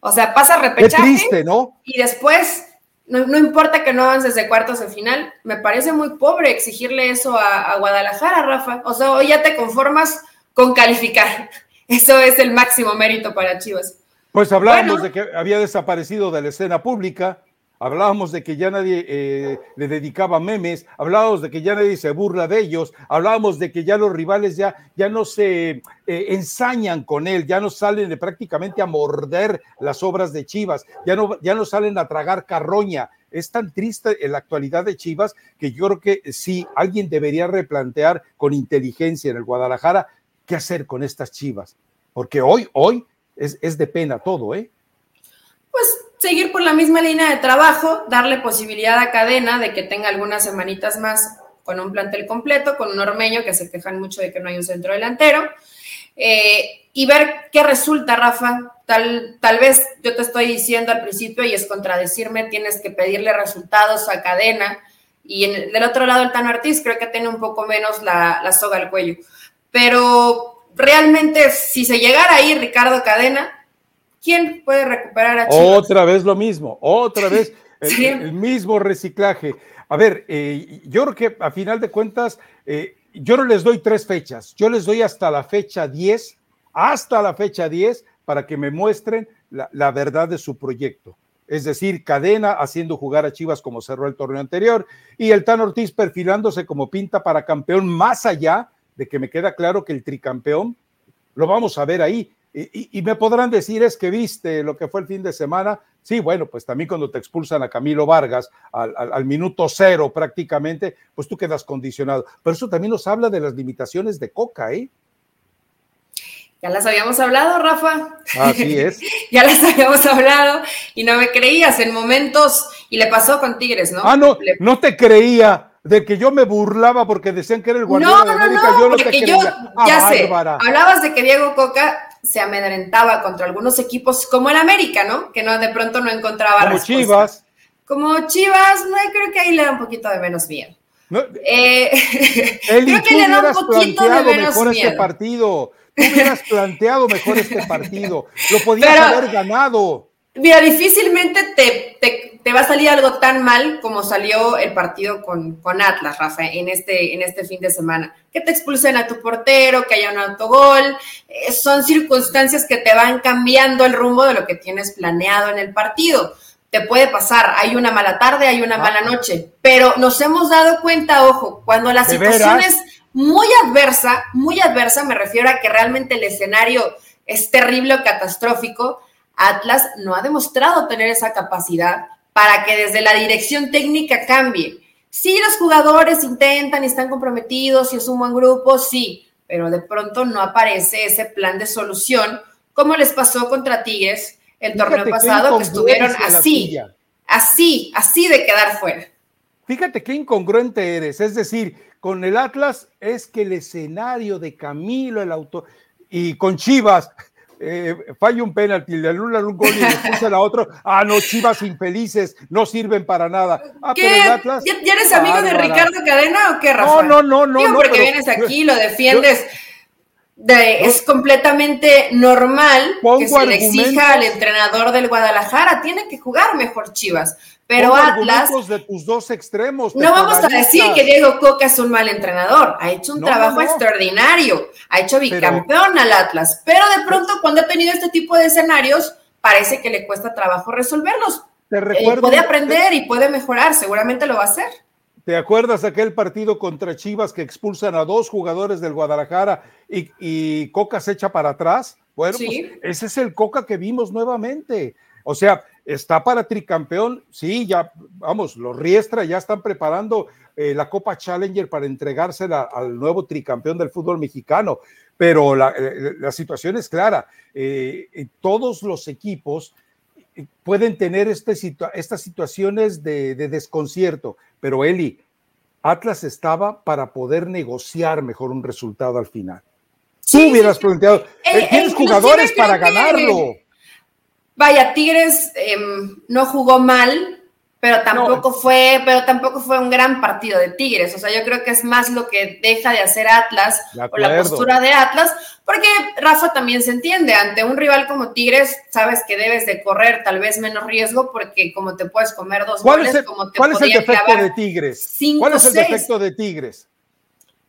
[SPEAKER 2] O sea, pasa repechaje.
[SPEAKER 1] triste, ¿no?
[SPEAKER 2] Y después, no, importa que no avances de cuartos de final, me parece muy pobre exigirle eso a, Guadalajara, Rafa. O sea, hoy ya te conformas con calificar. Eso es el máximo mérito para Chivas.
[SPEAKER 1] Pues hablábamos de que había desaparecido de la escena pública, hablábamos de que ya nadie eh, le dedicaba memes, hablábamos de que ya nadie se burla de ellos, hablábamos de que ya los rivales ya, ya no se eh, ensañan con él, ya no salen prácticamente a morder las obras de Chivas, ya no, ya no salen a tragar carroña. es tan triste en la actualidad de Chivas que yo creo que sí, alguien debería replantear con inteligencia en el Guadalajara qué hacer con estas Chivas, porque hoy, hoy es, es de pena todo, ¿eh?
[SPEAKER 2] Pues seguir por la misma línea de trabajo, darle posibilidad a cadena de que tenga algunas semanitas más con un plantel completo, con un ormeño que se quejan mucho de que no hay un centro delantero, eh, y ver qué resulta, Rafa. Tal, tal vez yo te estoy diciendo al principio y es contradecirme, tienes que pedirle resultados a cadena. Y del otro lado, el Tano Ortiz creo que tiene un poco menos la, la soga al cuello. Pero realmente, si se llegara ahí Ricardo Cadena, ¿quién puede recuperar a
[SPEAKER 1] Chivas? Otra vez lo mismo, otra vez el, el mismo reciclaje. A ver, eh, yo creo que a final de cuentas, eh, yo no les doy tres fechas, yo les doy hasta la fecha 10, hasta la fecha 10, para que me muestren la, la verdad de su proyecto. Es decir, Cadena haciendo jugar a Chivas como cerró el torneo anterior y el Tan Ortiz perfilándose como pinta para campeón, más allá de que me queda claro que el tricampeón lo vamos a ver ahí. Y, y, me podrán decir, es que viste lo que fue el fin de semana. Sí, bueno, pues también cuando te expulsan a Camilo Vargas al, al, al, minuto cero prácticamente, pues tú quedas condicionado. Pero eso también nos habla de las limitaciones de Coca, ¿eh?
[SPEAKER 2] Ya las habíamos hablado, Rafa.
[SPEAKER 1] Así es.
[SPEAKER 2] ya las habíamos hablado y no me creías en momentos, y le pasó con Tigres, ¿no?
[SPEAKER 1] Ah, no, le... no te creía de que yo me burlaba porque decían que era el Guardiola
[SPEAKER 2] no, no,
[SPEAKER 1] de América,
[SPEAKER 2] no,
[SPEAKER 1] yo no te creía.
[SPEAKER 2] Yo, ah, ya sé, hablabas de que Diego Coca se amedrentaba contra algunos equipos como el América, ¿no? Que no de pronto no encontraba
[SPEAKER 1] como respuesta. Chivas.
[SPEAKER 2] Como Chivas, no, creo que ahí le da un poquito de menos miedo. No, eh,
[SPEAKER 1] creo que le da un poquito de menos mejor miedo. este partido. Tú hubieras planteado mejor este partido. Lo podías Pero, haber ganado.
[SPEAKER 2] Mira, difícilmente te, te, te, va a salir algo tan mal como salió el partido con, con Atlas, Rafa, en este, en este fin de semana. Que te expulsen a tu portero, que haya un autogol. Eh, son circunstancias que te van cambiando el rumbo de lo que tienes planeado en el partido. Te puede pasar, hay una mala tarde, hay una ah. mala noche, pero nos hemos dado cuenta, ojo, cuando la situación es muy adversa, muy adversa, me refiero a que realmente el escenario es terrible o catastrófico, Atlas no ha demostrado tener esa capacidad para que desde la dirección técnica cambie. Sí, los jugadores intentan y están comprometidos y es un buen grupo, sí, pero de pronto no aparece ese plan de solución, como les pasó contra Tigres el Fíjate torneo pasado, que estuvieron así, así, así de quedar fuera.
[SPEAKER 1] Fíjate qué incongruente eres, es decir, con el Atlas es que el escenario de Camilo, el auto, y con Chivas, eh, falla un penalti, le anulan un gol y le expulsan a otro. Ah, no, Chivas infelices, no sirven para nada. Ah,
[SPEAKER 2] ¿Qué? Pero el Atlas, ¿Ya, ¿Ya, eres amigo de Ricardo Cadena o qué, Rafa?
[SPEAKER 1] No, no, no, no.
[SPEAKER 2] Digo,
[SPEAKER 1] no
[SPEAKER 2] porque pero, vienes aquí, lo defiendes. Yo, de, es completamente normal que se le exija al entrenador del Guadalajara, tiene que jugar mejor Chivas. Pero Atlas.
[SPEAKER 1] de tus dos extremos.
[SPEAKER 2] No vamos a decir que Diego Coca es un mal entrenador. Ha hecho un no, trabajo no. extraordinario. Ha hecho bicampeón pero, al Atlas. Pero de pronto, cuando ha tenido este tipo de escenarios, parece que le cuesta trabajo resolverlos.
[SPEAKER 1] Te recuerdo,
[SPEAKER 2] eh, puede aprender y puede mejorar. Seguramente lo va a hacer.
[SPEAKER 1] ¿Te acuerdas aquel partido contra Chivas que expulsan a dos jugadores del Guadalajara y, y Coca se echa para atrás? Bueno, sí. pues ese es el Coca que vimos nuevamente. O sea, está para tricampeón, sí, ya, vamos, los Riestra ya están preparando eh, la Copa Challenger para entregársela al nuevo tricampeón del fútbol mexicano, pero la, eh, la situación es clara, eh, todos los equipos pueden tener este situa estas situaciones de, de, desconcierto, pero Eli, Atlas estaba para poder negociar mejor un resultado al final. Sí, Tú hubieras sí, planteado, eh, tienes jugadores para ganarlo.
[SPEAKER 2] Vaya, Tigres eh, no jugó mal, pero tampoco no. fue, pero tampoco fue un gran partido de Tigres. O sea, yo creo que es más lo que deja de hacer Atlas
[SPEAKER 1] de
[SPEAKER 2] o la postura de Atlas, porque Rafa también se entiende, ante un rival como Tigres, sabes que debes de correr tal vez menos riesgo, porque como te puedes comer dos
[SPEAKER 1] ¿Cuál
[SPEAKER 2] goles,
[SPEAKER 1] es el,
[SPEAKER 2] como te
[SPEAKER 1] ¿Cuál es el defecto de Tigres?
[SPEAKER 2] Cinco,
[SPEAKER 1] ¿Cuál es el
[SPEAKER 2] seis.
[SPEAKER 1] defecto de Tigres?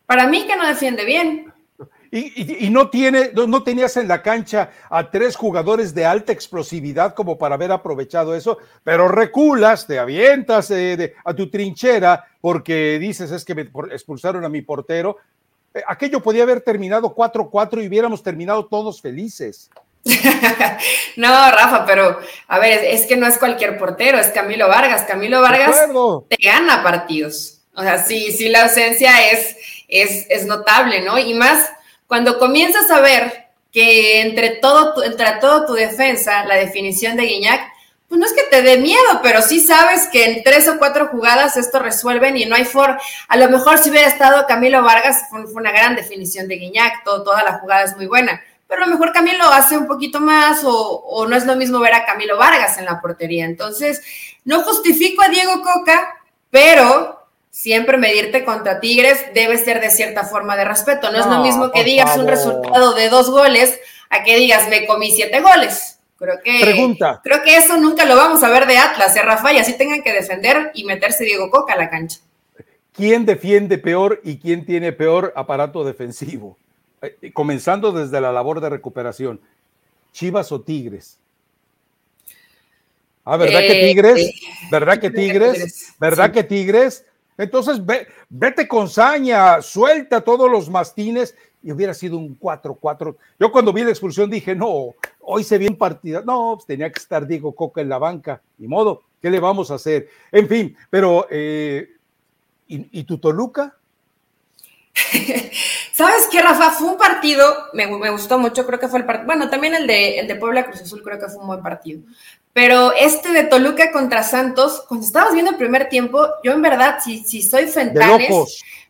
[SPEAKER 2] Para mí que no defiende bien.
[SPEAKER 1] Y, y, y, no, tiene, no, no, tenías en la cancha a tres jugadores de alta explosividad como para haber aprovechado eso, pero reculas, te avientas eh, de, a tu trinchera porque dices es que me expulsaron a mi portero. Eh, aquello podía haber terminado 4-4 y hubiéramos terminado todos felices.
[SPEAKER 2] no, Rafa, pero a ver, es, que no es cualquier portero, es Camilo Vargas. Camilo Vargas te gana partidos. O sea, sí, sí, la ausencia es, es, es notable, ¿no? Y más cuando comienzas a ver que entre todo, entre todo tu defensa, la definición de Guiñac, pues no es que te dé miedo, pero sí sabes que en tres o cuatro jugadas esto resuelven y no hay for. A lo mejor si hubiera estado Camilo Vargas, fue, una gran definición de Guiñac, toda la jugada es muy buena. Pero a lo mejor Camilo hace un poquito más o no es lo mismo ver a Camilo Vargas en la portería. Entonces, no justifico a Diego Coca, pero siempre medirte contra Tigres debe ser de cierta forma de respeto. No, es lo mismo que digas un resultado de dos goles a que digas me comí siete goles. Creo que,
[SPEAKER 1] Pregunta.
[SPEAKER 2] creo que eso nunca lo vamos a ver de Atlas, ¿eh, Rafa? Y así tengan que defender y meterse Diego Coca a la cancha.
[SPEAKER 1] ¿Quién defiende peor y quién tiene peor aparato defensivo? Eh, comenzando desde la labor de recuperación. ¿Chivas o Tigres? Ah, ¿verdad que eh, Tigres? ¿Verdad que Tigres? ¿Verdad que Tigres? Entonces, vete con saña, suelta todos los mastines y hubiera sido un 4-4. Yo cuando vi la expulsión dije, no, hoy se viene partida. No, pues tenía que estar Diego Coca en la banca, ni modo, ¿qué le vamos a hacer? En fin, pero, eh, ¿y, tu Toluca?
[SPEAKER 2] ¿Sabes qué, Rafa? Fue un partido, me, gustó mucho, creo que fue el partido, bueno, también el de, el de Puebla Cruz Azul creo que fue un buen partido, pero este de Toluca contra Santos, cuando estábamos viendo el primer tiempo, yo en verdad, si, si soy Fentanes,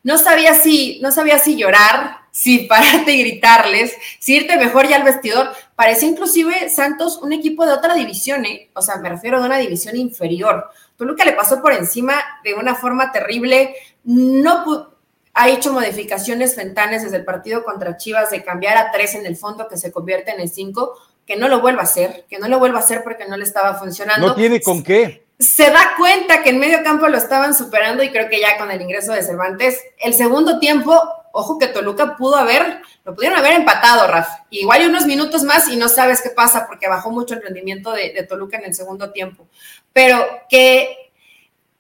[SPEAKER 2] no sabía si, no sabía si llorar, si pararte y gritarles, si irte mejor ya al vestidor. Parecía inclusive Santos un equipo de otra división, ¿eh? O sea, me refiero a una división inferior. Toluca le pasó por encima de una forma terrible. No ha hecho modificaciones Fentanes desde el partido contra Chivas de cambiar a tres en el fondo que se convierte en cinco, que no lo vuelva a hacer, que no lo vuelva a hacer porque no le estaba funcionando.
[SPEAKER 1] No tiene con qué
[SPEAKER 2] se da cuenta que en medio campo lo estaban superando y creo que ya con el ingreso de Cervantes, el segundo tiempo, ojo que Toluca pudo haber, lo pudieron haber empatado, Raf. Igual unos minutos más y no sabes qué pasa porque bajó mucho el rendimiento de, Toluca en el segundo tiempo. Pero que,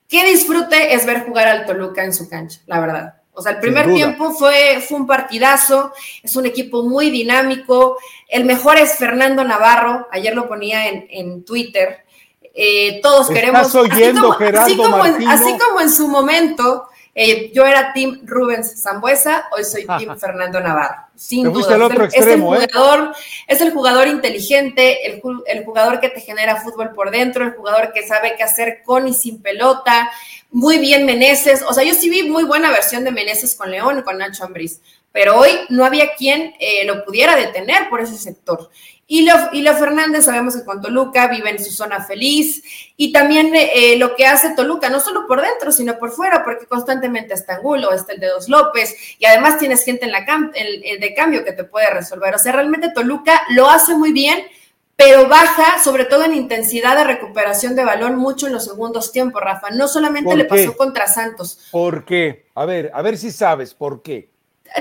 [SPEAKER 2] qué disfrute es ver jugar al Toluca en su cancha, la verdad. O sea, el primer tiempo fue, fue un partidazo, es un equipo muy dinámico. El mejor es Fernando Navarro, ayer lo ponía en, en Twitter eh, todos queremos.
[SPEAKER 1] así, como,
[SPEAKER 2] así, como en, su momento, eh, yo era Team Rubens Zambuesa, hoy soy Team Fernando Navarro. Sin duda. es, el, ¿eh? jugador, es el jugador inteligente, el, el, jugador que te genera fútbol por dentro, el jugador que sabe qué hacer con y sin pelota. Muy bien Meneses. O sea, yo sí vi muy buena versión de Meneses con León y con Nacho Ambriz pero hoy no había quien lo pudiera detener por ese sector. Y Leo, Fernández, sabemos que con Toluca vive en su zona feliz. Y también eh, lo que hace Toluca, no solo por dentro, sino por fuera, porque constantemente está Angulo, está el de Dos López, y además tienes gente en la de cambio que te puede resolver. O sea, realmente Toluca lo hace muy bien, pero baja, sobre todo en intensidad de recuperación de balón, mucho en los segundos tiempos, Rafa. No solamente le pasó contra Santos.
[SPEAKER 1] ¿Por qué? A ver, a ver si sabes por qué.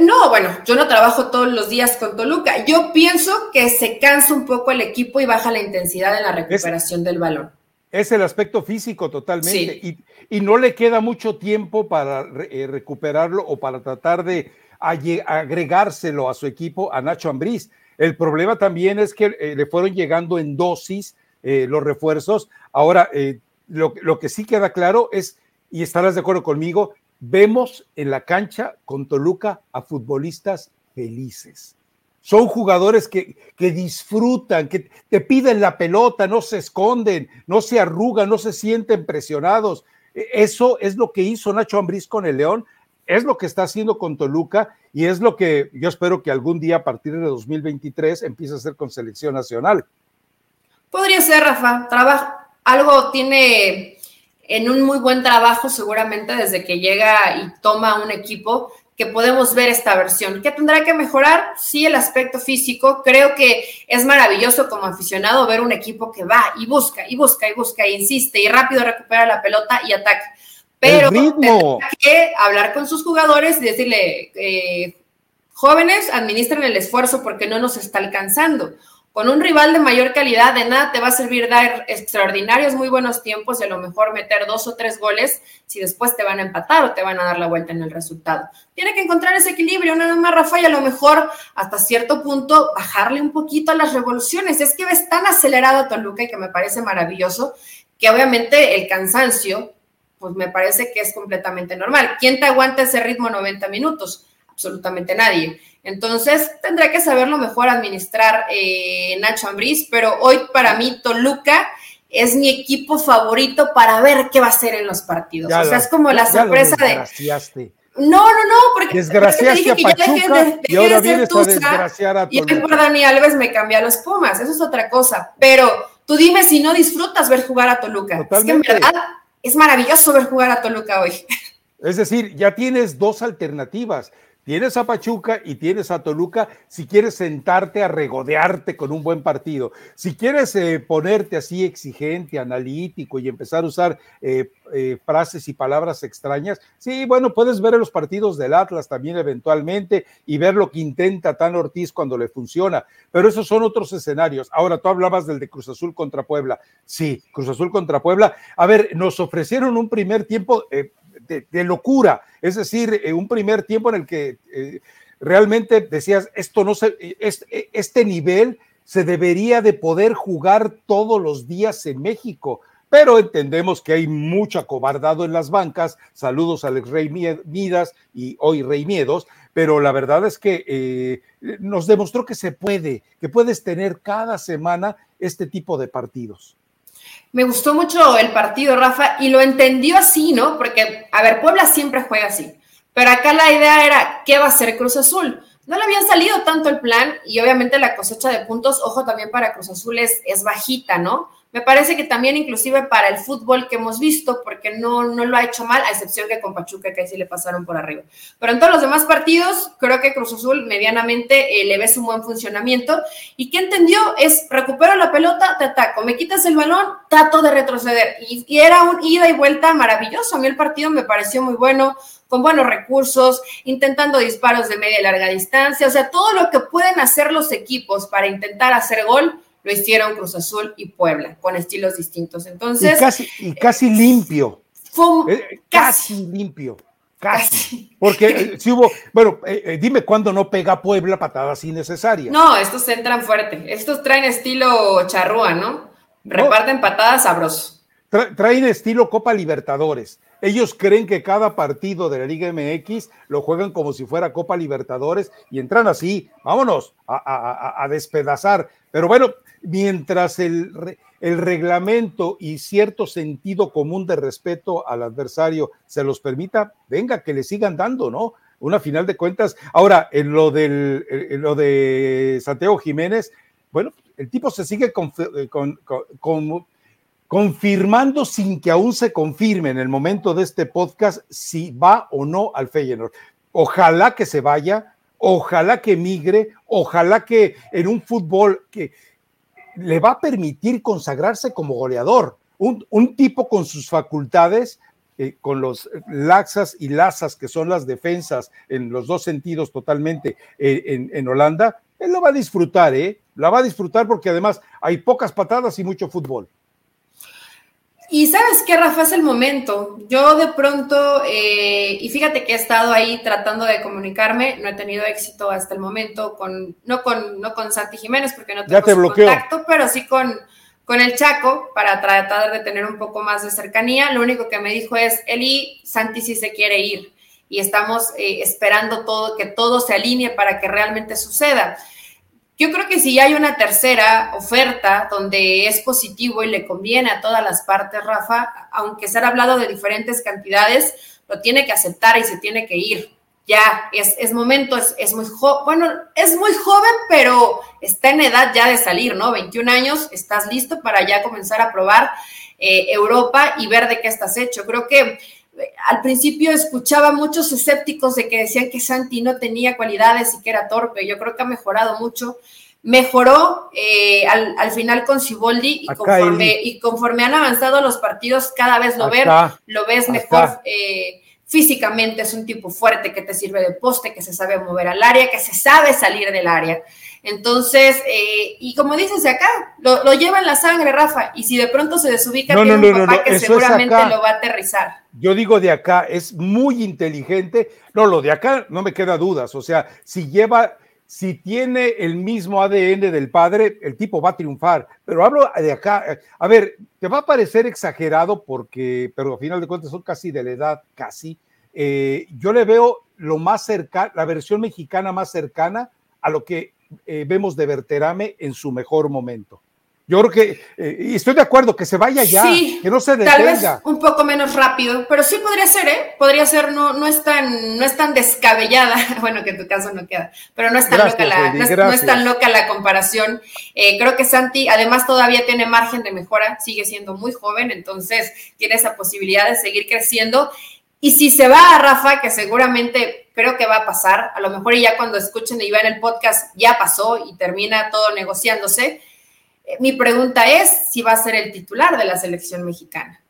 [SPEAKER 2] No, bueno, yo no trabajo todos los días con Toluca. Yo pienso que se cansa un poco el equipo y baja la intensidad en la recuperación del balón.
[SPEAKER 1] Es el aspecto físico totalmente. Y, no le queda mucho tiempo para eh, recuperarlo o para tratar de agregárselo a su equipo a Nacho Ambriz. El problema también es que eh, le fueron llegando en dosis eh, los refuerzos. Ahora, lo, lo que sí queda claro es, y estarás de acuerdo conmigo, vemos en la cancha con Toluca a futbolistas felices. Son jugadores que, que, disfrutan, que te piden la pelota, no se esconden, no se arrugan, no se sienten presionados. E, eso es lo que hizo Nacho Ambriz con el León, es lo que está haciendo con Toluca y es lo que yo espero que algún día a partir de 2023 empiece a hacer con selección nacional.
[SPEAKER 2] Podría ser, Rafa. Trabajo, algo tiene en un muy buen trabajo seguramente desde que llega y toma un equipo que podemos ver esta versión. ¿Qué tendrá que mejorar? Sí, el aspecto físico. Creo que es maravilloso como aficionado ver un equipo que va y busca y busca y busca e insiste y rápido recupera la pelota y ataca. Pero tendrá que hablar con sus jugadores y decirle, eh, jóvenes, administren el esfuerzo porque no nos está alcanzando con un rival de mayor calidad, de nada te va a servir dar extraordinarios, muy buenos tiempos y a lo mejor meter dos o tres goles si después te van a empatar o te van a dar la vuelta en el resultado. Tiene que encontrar ese equilibrio, nada más, Rafa, y a lo mejor hasta cierto punto bajarle un poquito a las revoluciones. Es que ves tan acelerado a Toluca y que me parece maravilloso, que obviamente el cansancio, pues me parece que es completamente normal. ¿Quién te aguanta ese ritmo 90 minutos? Absolutamente nadie. Entonces, tendrá que saberlo mejor administrar eh, Nacho Ambriz, pero hoy para mí Toluca es mi equipo favorito para ver qué va a hacer en los partidos. o sea, es como la sorpresa de... No, no, no, porque
[SPEAKER 1] desgraciaste a Pachuca y ahora vienes a desgraciar a
[SPEAKER 2] Toluca. Y por Dani Alves me cambia a los Pumas, eso es otra cosa. Pero tú dime si no disfrutas ver jugar a Toluca. Es que en verdad es maravilloso ver jugar a Toluca hoy.
[SPEAKER 1] Es decir, ya tienes dos alternativas. Tienes a Pachuca y tienes a Toluca si quieres sentarte a regodearte con un buen partido. Si quieres eh, ponerte así exigente, analítico y empezar a usar eh, eh, frases y palabras extrañas, sí, bueno, puedes ver los partidos del Atlas también eventualmente y ver lo que intenta Tan Ortiz cuando le funciona, pero esos son otros escenarios. Ahora, tú hablabas del de Cruz Azul contra Puebla. Sí, Cruz Azul contra Puebla. A ver, nos ofrecieron un primer tiempo de, locura. Es decir, eh, un primer tiempo en el que eh, realmente decías, esto no se, este, este nivel se debería de poder jugar todos los días en México pero entendemos que hay mucho acobardado en las bancas. Saludos al Rey Midas y hoy Rey Miedos, pero la verdad es que eh, nos demostró que se puede, que puedes tener cada semana este tipo de partidos.
[SPEAKER 2] Me gustó mucho el partido, Rafa, y lo entendió así, ¿no? Porque, a ver, Puebla siempre juega así, pero acá la idea era, ¿qué va a hacer Cruz Azul? No le habían salido tanto el plan y obviamente la cosecha de puntos, ojo también para Cruz Azul es, es bajita, ¿no? Me parece que también inclusive para el fútbol que hemos visto, porque no, no lo ha hecho mal, a excepción que con Pachuca, que ahí le pasaron por arriba. Pero en todos los demás partidos, creo que Cruz Azul medianamente eh, le ves un buen funcionamiento. Y que entendió es, recupero la pelota, te ataco, me quitas el balón, trato de retroceder. Y, y era un ida y vuelta maravilloso. A mí el partido me pareció muy bueno, con buenos recursos, intentando disparos de media y larga distancia. O sea, todo lo que pueden hacer los equipos para intentar hacer gol lo hicieron Cruz Azul y Puebla, con estilos distintos. Entonces.
[SPEAKER 1] Y casi, y casi limpio.
[SPEAKER 2] Fue eh,
[SPEAKER 1] casi, limpio. Casi. Porque eh, si hubo, bueno, eh, dime cuándo no pega Puebla patadas innecesarias.
[SPEAKER 2] No, estos entran fuerte. Estos traen estilo charrúa, ¿no? Reparten patadas sabrosos.
[SPEAKER 1] traen estilo Copa Libertadores. Ellos creen que cada partido de la Liga MX lo juegan como si fuera Copa Libertadores y entran así, vámonos, a, despedazar. Pero bueno, mientras el, reglamento y cierto sentido común de respeto al adversario se los permita, venga, que le sigan dando, ¿no? Una final de cuentas. Ahora, en lo, del, lo de Santiago Jiménez, bueno, el tipo se sigue con, con confirmando sin que aún se confirme en el momento de este podcast si va o no al Feyenoord. Ojalá que se vaya, ojalá que migre, ojalá que en un fútbol que le va a permitir consagrarse como goleador, un, tipo con sus facultades, eh, con los laxas y lazas que son las defensas en los dos sentidos totalmente eh, en, en, Holanda, él lo va a disfrutar, ¿eh? La va a disfrutar porque además hay pocas patadas y mucho fútbol.
[SPEAKER 2] Y sabes qué, Rafa, es el momento. Yo de pronto, eh, y fíjate que he estado ahí tratando de comunicarme, no he tenido éxito hasta el momento con, no con, no con Santi Jiménez, porque no tengo contacto, pero sí con, con el Chaco para tratar de tener un poco más de cercanía. Lo único que me dijo es, Eli, Santi sí se quiere ir y estamos eh, esperando todo, que todo se alinee para que realmente suceda. Yo creo que si hay una tercera oferta donde es positivo y le conviene a todas las partes, Rafa, aunque se ha hablado de diferentes cantidades, lo tiene que aceptar y se tiene que ir. Ya, es, es momento, es, es muy joven, bueno, es muy joven, pero está en edad ya de salir, ¿no? 21 años, estás listo para ya comenzar a probar eh, Europa y ver de qué estás hecho. Creo que al principio escuchaba muchos escépticos de que decían que Santi no tenía cualidades y que era torpe. Yo creo que ha mejorado mucho. Mejoró eh, al, final con Siboldi y conforme, y conforme, han avanzado los partidos, cada vez lo, lo ves mejor eh, físicamente. Es un tipo fuerte que te sirve de poste, que se sabe mover al área, que se sabe salir del área. Entonces, eh, y como dices acá, lo, lo, lleva en la sangre, Rafa, y si de pronto se desubica,
[SPEAKER 1] no,
[SPEAKER 2] tiene
[SPEAKER 1] no,
[SPEAKER 2] un papá que seguramente lo va a aterrizar.
[SPEAKER 1] Yo digo de acá, es muy inteligente. No, lo de acá no me queda dudas. O sea, si lleva, si tiene el mismo ADN del padre, el tipo va a triunfar. Pero hablo de acá. A ver, te va a parecer exagerado porque, pero al final de cuentas son casi de la edad, casi. Eh, yo le veo lo más la versión mexicana más cercana a lo que eh, vemos de Berterame en su mejor momento. Yo creo que, eh, y estoy de acuerdo, que se vaya ya, que no se detenga. Tal vez
[SPEAKER 2] un poco menos rápido, pero sí podría ser, ¿eh? Podría ser, no, no, es, tan, no es tan descabellada, bueno, que en tu caso no queda, pero no es tan, loca, la, no es, tan loca la comparación. Eh, creo que Santi, además, todavía tiene margen de mejora, sigue siendo muy joven, entonces tiene esa posibilidad de seguir creciendo. Y si se va a Rafa, que seguramente creo que va a pasar, a lo mejor ya cuando escuchen y vean el podcast ya pasó y termina todo negociándose, mi pregunta es si va a ser el titular de la selección mexicana.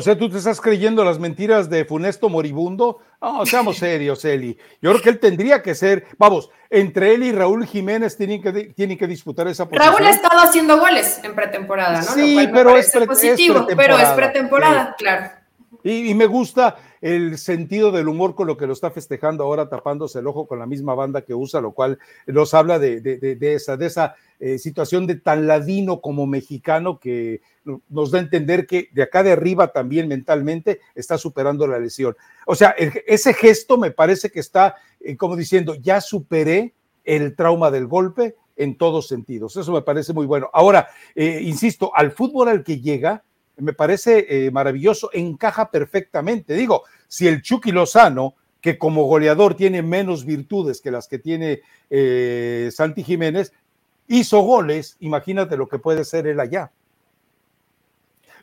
[SPEAKER 1] Sea, ¿tú te estás creyendo las mentiras de Funesto Moribundo? No, seamos serios, Eli. Yo creo que él tendría que ser, vamos, entre él y Raúl Jiménez tienen que, tienen que disputar esa
[SPEAKER 2] posición. Raúl ha estado haciendo goles en pretemporada, ¿no?
[SPEAKER 1] Sí, pero es, positivo,
[SPEAKER 2] pero es pretemporada, claro.
[SPEAKER 1] Y, me gusta el sentido del humor con lo que lo está festejando ahora, tapándose el ojo con la misma banda que usa, lo cual nos habla de, esa, de esa eh, situación de tan ladino como mexicano que nos da a entender que de acá de arriba también mentalmente está superando la lesión. O sea, ese gesto me parece que está eh, como diciendo, ya superé el trauma del golpe en todos sentidos. Eso me parece muy bueno. Ahora, eh, insisto, al fútbol al que llega, me parece maravilloso, encaja perfectamente. Digo, si el Chucky Lozano, que como goleador tiene menos virtudes que las que tiene Santi Jiménez, hizo goles, imagínate lo que puede ser él allá.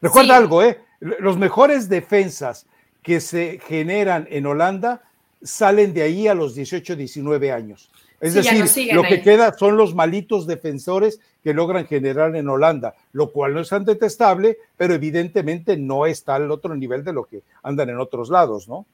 [SPEAKER 1] Recuerda algo, ¿eh? Los mejores defensas que se generan en Holanda salen de ahí a los 18, 19 años. Es decir, lo que queda son los malitos defensores que logran generar en Holanda, lo cual no es tan detestable, pero evidentemente no está al otro nivel de lo que andan en otros lados, ¿no?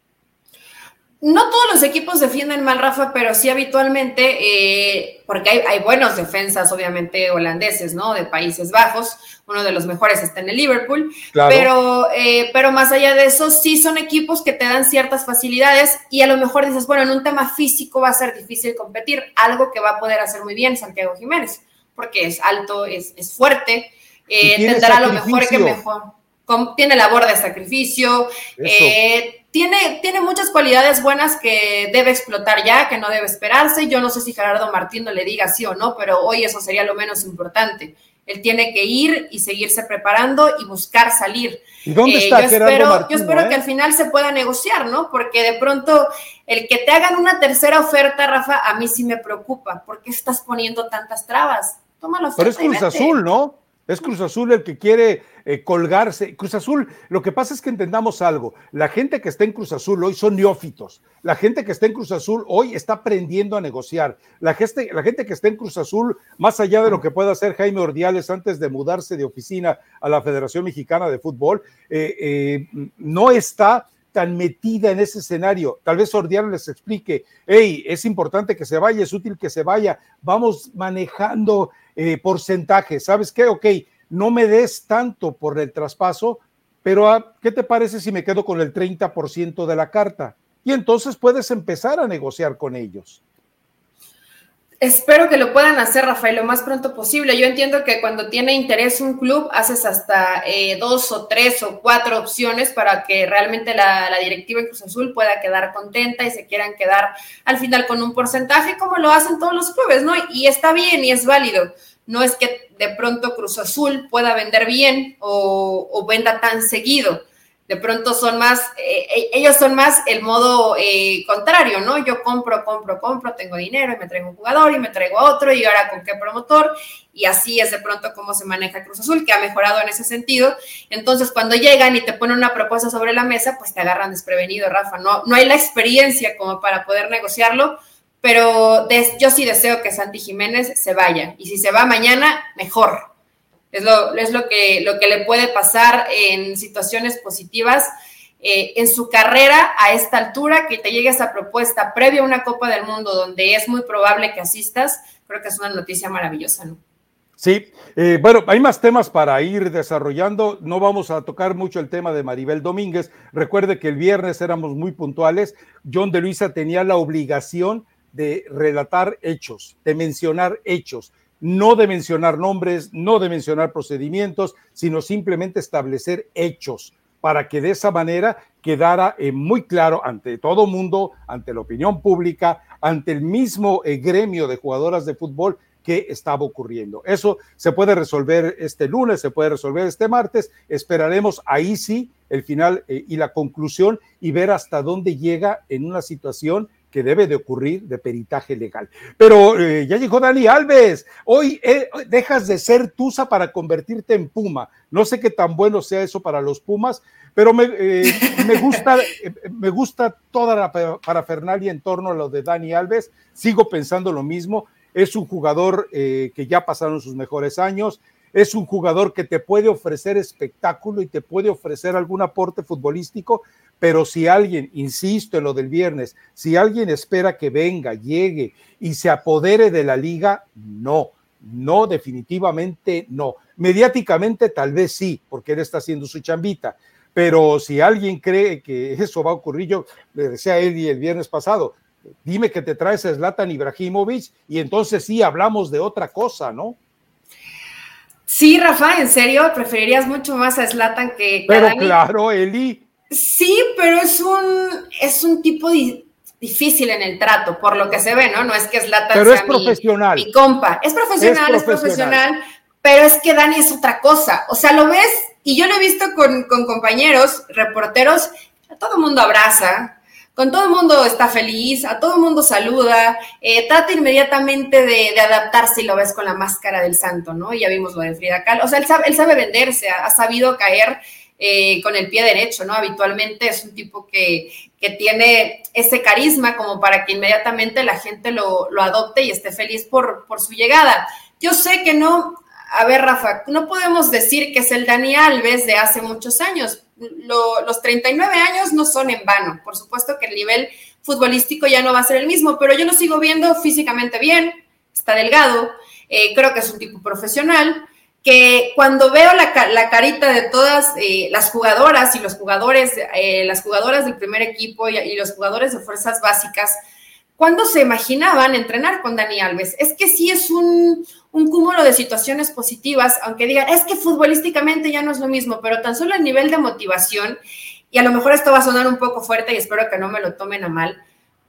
[SPEAKER 2] No todos los equipos defienden mal, Rafa, pero sí habitualmente, eh, porque hay, buenos defensas, obviamente, holandeses, ¿no? De Países Bajos. Uno de los mejores está en el Liverpool. Pero, eh, pero más allá de eso, sí son equipos que te dan ciertas facilidades y a lo mejor dices, bueno, en un tema físico va a ser difícil competir, algo que va a poder hacer muy bien Santiago Jiménez, porque es alto, es, fuerte, eh, tendrá lo mejor que mejor. tiene labor de sacrificio, eh, tiene, tiene muchas cualidades buenas que debe explotar ya, que no debe esperarse. Yo no sé si Gerardo Martín le diga sí o no, pero hoy eso sería lo menos importante. Él tiene que ir y seguirse preparando y buscar salir.
[SPEAKER 1] ¿Y dónde eh, está
[SPEAKER 2] yo
[SPEAKER 1] Gerardo
[SPEAKER 2] espero,
[SPEAKER 1] Martín,
[SPEAKER 2] Yo espero que al final se pueda negociar, ¿no? Porque de pronto el que te hagan una tercera oferta, Rafa, a mí sí me preocupa. ¿Por qué estás poniendo tantas trabas? Tómalo.
[SPEAKER 1] Pero es Cruz Azul, ¿no? Es Cruz Azul el que quiere eh, colgarse. Cruz Azul, lo que pasa es que entendamos algo. La gente que está en Cruz Azul hoy son neófitos. La gente que está en Cruz Azul hoy está aprendiendo a negociar. La gente, la gente que está en Cruz Azul, más allá de lo que pueda hacer Jaime Ordiales antes de mudarse de oficina a la Federación Mexicana de Fútbol, eh, eh, no está tan metida en ese escenario. Tal vez Ordiales les explique, hey, es importante que se vaya, es útil que se vaya, vamos manejando eh, porcentaje. ¿Sabes qué? Ok, no me des tanto por el traspaso, pero ah, ¿qué te parece si me quedo con el 30% de la carta? Y entonces puedes empezar a negociar con ellos.
[SPEAKER 2] Espero que lo puedan hacer, Rafael, lo más pronto posible. Yo entiendo que cuando tiene interés un club, haces hasta eh, dos o tres o cuatro opciones para que realmente la, directiva en Cruz Azul pueda quedar contenta y se quieran quedar al final con un porcentaje como lo hacen todos los clubes, ¿no? Y está bien y es válido. No es que de pronto Cruz Azul pueda vender bien o, o venda tan seguido de pronto son más, eh, eh, ellos son más el modo eh, contrario, ¿no? Yo compro, compro, compro, tengo dinero y me traigo un jugador y me traigo otro y ahora con qué promotor y así es de pronto cómo se maneja Cruz Azul, que ha mejorado en ese sentido. Entonces, cuando llegan y te ponen una propuesta sobre la mesa, pues te agarran desprevenido, Rafa. No, no hay la experiencia como para poder negociarlo, pero yo sí deseo que Santi Jiménez se vaya y si se va mañana, mejor es lo, es lo, que, lo que le puede pasar en situaciones positivas. eh, en su carrera a esta altura, que te llegue esa propuesta previa a una Copa del Mundo donde es muy probable que asistas, creo que es una noticia maravillosa, ¿no?
[SPEAKER 1] Sí, eh, bueno, hay más temas para ir desarrollando. No vamos a tocar mucho el tema de Maribel Domínguez. Recuerde que el viernes éramos muy puntuales. John de Luisa tenía la obligación de relatar hechos, de mencionar hechos, no de mencionar nombres, no de mencionar procedimientos, sino simplemente establecer hechos para que de esa manera quedara eh, muy claro ante todo mundo, ante la opinión pública, ante el mismo eh, gremio de jugadoras de fútbol que estaba ocurriendo. Eso se puede resolver este lunes, se puede resolver este martes. Esperaremos ahí sí el final eh, y la conclusión y ver hasta dónde llega en una situación que debe de ocurrir de peritaje legal. Pero eh, ya llegó Dani Alves. Hoy eh, dejas de ser Tusa para convertirte en Puma. No sé qué tan bueno sea eso para los Pumas, pero me, eh, me gusta, me gusta toda la parafernalia en torno a lo de Dani Alves. Sigo pensando lo mismo. Es un jugador que ya pasaron sus mejores años. Es un jugador que te puede ofrecer espectáculo y te puede ofrecer algún aporte futbolístico, pero si alguien, insisto en lo del viernes, si alguien espera que venga, llegue y se apodere de la liga, no, no, definitivamente no. Mediáticamente tal vez sí, porque él está haciendo su chambita, pero si alguien cree que eso va a ocurrir, yo le decía a Eddie el viernes pasado, dime que te traes a Zlatan Ibrahimovic y entonces sí hablamos de otra cosa, ¿no?
[SPEAKER 2] Sí, Rafa, en serio, preferirías mucho más a Zlatan que,
[SPEAKER 1] Pero claro, Eli.
[SPEAKER 2] Sí, pero es un, es un tipo difícil en el trato, por lo que se ve, ¿no? No es que Zlatan
[SPEAKER 1] pero sea es profesional.
[SPEAKER 2] Mi, compa. Es profesional, es profesional, pero es que Dani es otra cosa. O sea, lo ves, y yo lo he visto con, con compañeros, reporteros, a todo el mundo abraza, con todo el mundo está feliz, a todo el mundo saluda, eh, trata inmediatamente de, adaptarse y lo ves con la máscara del santo, ¿no? Y ya vimos lo de Frida Kahlo. O sea, él sabe, él sabe venderse, ha, sabido caer eh, con el pie derecho, ¿no? Habitualmente es un tipo que, que, tiene ese carisma como para que inmediatamente la gente lo, lo adopte y esté feliz por, por su llegada. Yo sé que no, a ver, Rafa, no podemos decir que es el Dani Alves de hace muchos años, los 39 años no son en vano. Por supuesto que el nivel futbolístico ya no va a ser el mismo, pero yo lo sigo viendo físicamente bien, está delgado, eh, creo que es un tipo profesional, que cuando veo la, carita de todas eh, las jugadoras y los jugadores, eh, las jugadoras del primer equipo y los jugadores de fuerzas básicas, ¿Cuándo se imaginaban entrenar con Dani Alves? Es que sí es un, cúmulo de situaciones positivas, aunque digan, es que futbolísticamente ya no es lo mismo, pero tan solo el nivel de motivación, y a lo mejor esto va a sonar un poco fuerte y espero que no me lo tomen a mal,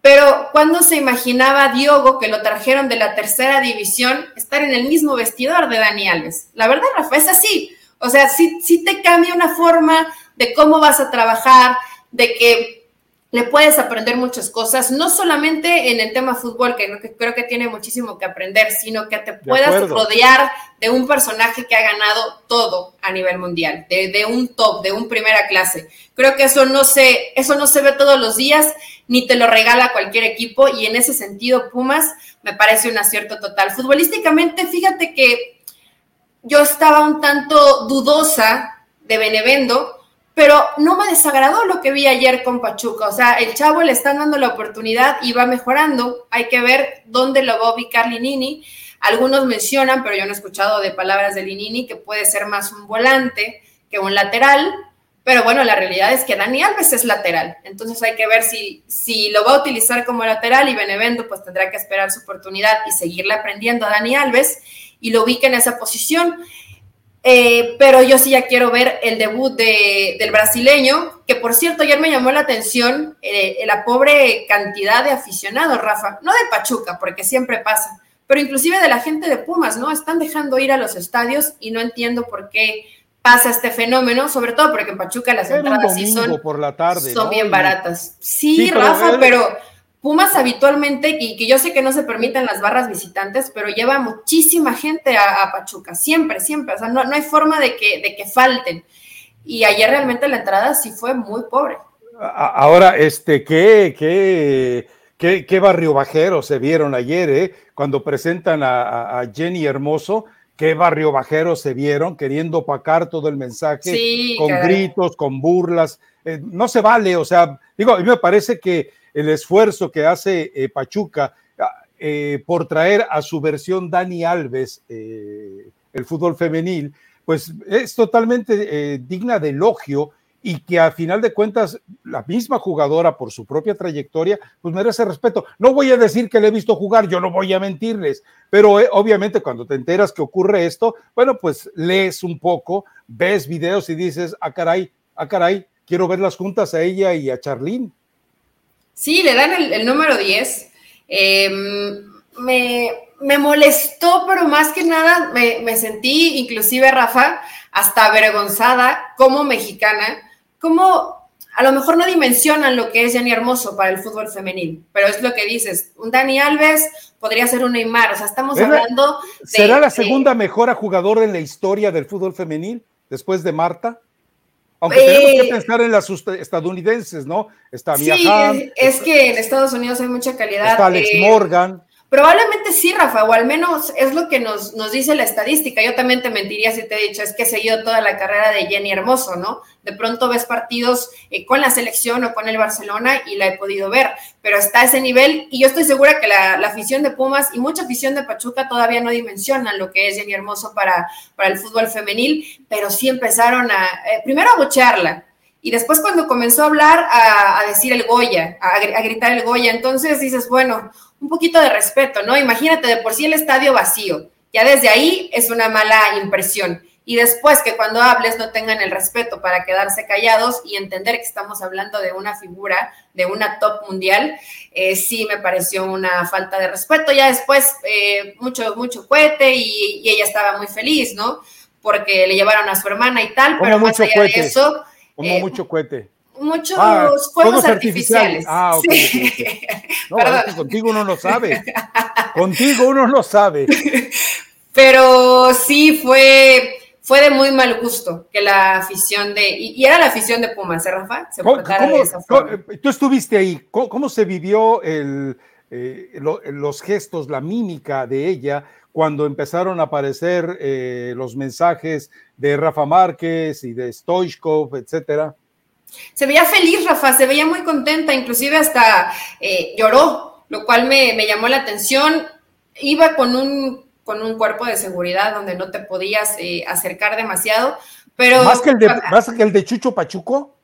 [SPEAKER 2] pero ¿cuándo se imaginaba Diogo que lo trajeron de la tercera división estar en el mismo vestidor de Dani Alves? La verdad, Rafa, es así. O sea, sí, sí te cambia una forma de cómo vas a trabajar, de que le puedes aprender muchas cosas, no solamente en el tema fútbol, que creo que, tiene muchísimo que aprender, sino que te puedas rodear de un personaje que ha ganado todo a nivel mundial, de, un top, de un primera clase. Creo que eso no, se, eso no se ve todos los días, ni te lo regala cualquier equipo, y en ese sentido, Pumas me parece un acierto total. Futbolísticamente, fíjate que yo estaba un tanto dudosa de Benevendo, pero no me desagradó lo que vi ayer con Pachuca. O sea, el chavo le están dando la oportunidad y va mejorando. Hay que ver dónde lo va a ubicar Linini. Algunos mencionan, pero yo no he escuchado de palabras de Linini, que puede ser más un volante que un lateral. Pero bueno, la realidad es que Dani Alves es lateral. Entonces hay que ver si, si lo va a utilizar como lateral y Benevento pues tendrá que esperar su oportunidad y seguirle aprendiendo a Dani Alves y lo ubique en esa posición. Eh, pero yo sí ya quiero ver el debut del brasileño, que por cierto ayer me llamó la atención eh, la pobre cantidad de aficionados, Rafa, no de Pachuca, porque siempre pasa, pero inclusive de la gente de Pumas, ¿no? Están dejando ir a los estadios y no entiendo por qué pasa este fenómeno, sobre todo porque en Pachuca las entradas sí son,
[SPEAKER 1] por la tarde,
[SPEAKER 2] son bien baratas. Sí, Rafa, pero Pumas habitualmente, y que yo sé que no se permiten las barras visitantes, pero lleva muchísima gente a, Pachuca, siempre, siempre, o sea, no, hay forma de que, de que falten. Y ayer realmente la entrada sí fue muy pobre.
[SPEAKER 1] Ahora, este, ¿qué, qué, qué, barrio bajero se vieron ayer, eh? Cuando presentan a, Jenny Hermoso, qué barrio bajero se vieron queriendo opacar todo el mensaje con gritos, con burlas. Eh, no se vale, o sea, digo, a mí me parece que el esfuerzo que hace eh, Pachuca eh, por traer a su versión Dani Alves el fútbol femenil, pues es totalmente digna de elogio y que a final de cuentas la misma jugadora por su propia trayectoria pues merece respeto. No voy a decir que le he visto jugar, yo no voy a mentirles, pero obviamente cuando te enteras que ocurre esto, bueno, pues lees un poco, ves videos y dices, ah caray, ah caray, quiero verlas juntas a ella y a Charlene.
[SPEAKER 2] Sí, le dan el, número 10. Em, me, molestó, pero más que nada me, sentí, inclusive Rafa, hasta avergonzada como mexicana, como a lo mejor no dimensionan lo que es Jenny Hermoso para el fútbol femenil, pero es lo que dices, un Dani Alves podría ser un Neymar, o sea, estamos hablando
[SPEAKER 1] de, ¿Será la segunda mejor jugadora en la historia del fútbol femenil después de Marta? Aunque tenemos que eh, pensar en las estadounidenses, ¿no?
[SPEAKER 2] Está Mia sí, es que en Estados Unidos hay mucha calidad.
[SPEAKER 1] Está Alex eh, Morgan.
[SPEAKER 2] Probablemente sí, Rafa, o al menos es lo que nos, nos dice la estadística. Yo también te mentiría si te he dicho, es que he seguido toda la carrera de Jenny Hermoso, ¿no? De pronto ves partidos eh, con la selección o con el Barcelona y la he podido ver, pero está a ese nivel y yo estoy segura que la, afición de Pumas y mucha afición de Pachuca todavía no dimensionan lo que es Jenny Hermoso para, para el fútbol femenil, pero sí empezaron a, eh, primero a bochearla, y después cuando comenzó a hablar, a, decir el Goya, a, a, gritar el Goya, entonces dices, bueno, un poquito de respeto, ¿no? Imagínate de por sí el estadio vacío, ya desde ahí es una mala impresión. Y después que cuando hables no tengan el respeto para quedarse callados y entender que estamos hablando de una figura, de una top mundial, eh, sí me pareció una falta de respeto. Ya después eh, mucho, mucho cohete y, ella estaba muy feliz, ¿no? Porque le llevaron a su hermana y tal, pero más allá de eso...
[SPEAKER 1] Como eh, mucho cohete
[SPEAKER 2] muchos ah, fuegos artificiales. Ah, ok.
[SPEAKER 1] No, contigo uno no sabe. Contigo uno no sabe.
[SPEAKER 2] Pero sí fue, fue de muy mal gusto que la afición de. Y, era la afición de Pumas, ¿eh, Rafa?
[SPEAKER 1] Eh, tú estuviste ahí. ¿Cómo, se vivió el, eh, los gestos, la mímica de ella? cuando empezaron a aparecer los mensajes de Rafa Márquez y de Stoichkov, etcétera.
[SPEAKER 2] Se veía feliz, Rafa, se veía muy contenta, inclusive hasta eh, lloró, lo cual me, llamó la atención. Iba con un, con un cuerpo de seguridad donde no te podías eh, acercar demasiado, pero...
[SPEAKER 1] ¿Más que, el de, ¿Más que el de Chucho Pachuco?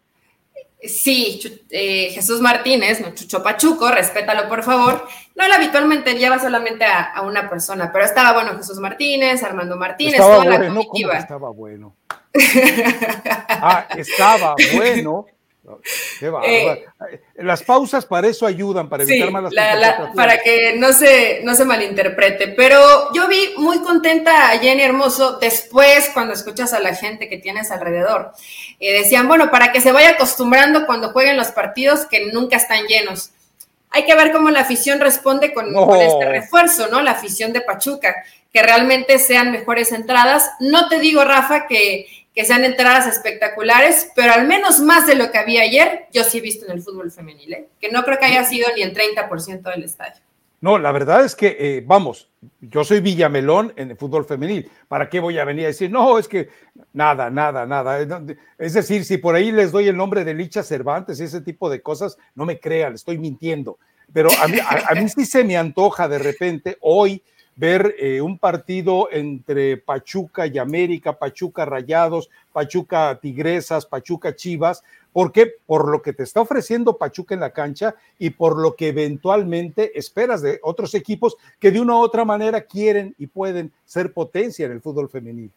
[SPEAKER 2] Sí, eh, Jesús Martínez, no Chucho Pachuco, respétalo por favor. No, él habitualmente lleva solamente a, una persona, pero estaba bueno Jesús Martínez, Armando Martínez,
[SPEAKER 1] estaba bueno, estaba bueno? Ah, estaba bueno. Qué eh, las pausas para eso ayudan, para evitar malas
[SPEAKER 2] la, Para que no se, no se malinterprete. Pero yo vi muy contenta a Jenny Hermoso después, cuando escuchas a la gente que tienes alrededor. Eh, decían, bueno, para que se vaya acostumbrando cuando jueguen los partidos que nunca están llenos. Hay que ver cómo la afición responde con, con este refuerzo, ¿no? La afición de Pachuca, que realmente sean mejores entradas. No te digo, Rafa, que que sean entradas espectaculares, pero al menos más de lo que había ayer, yo sí he visto en el fútbol femenil, ¿eh? que no creo que haya sido ni el 30% del estadio.
[SPEAKER 1] No, la verdad es que, eh, vamos, yo soy Villamelón en el fútbol femenil. ¿Para qué voy a venir a decir, no, es que nada, nada, nada? Es decir, si por ahí les doy el nombre de Licha Cervantes y ese tipo de cosas, no me crean, estoy mintiendo. Pero a mí, a mí sí se me antoja de repente hoy ver eh, un partido entre Pachuca y América, Pachuca Rayados, Pachuca Tigresas, Pachuca Chivas. ¿Por qué? Por lo que te está ofreciendo Pachuca en la cancha y por lo que eventualmente esperas de otros equipos que de una u otra manera quieren y pueden ser potencia en el fútbol femenino.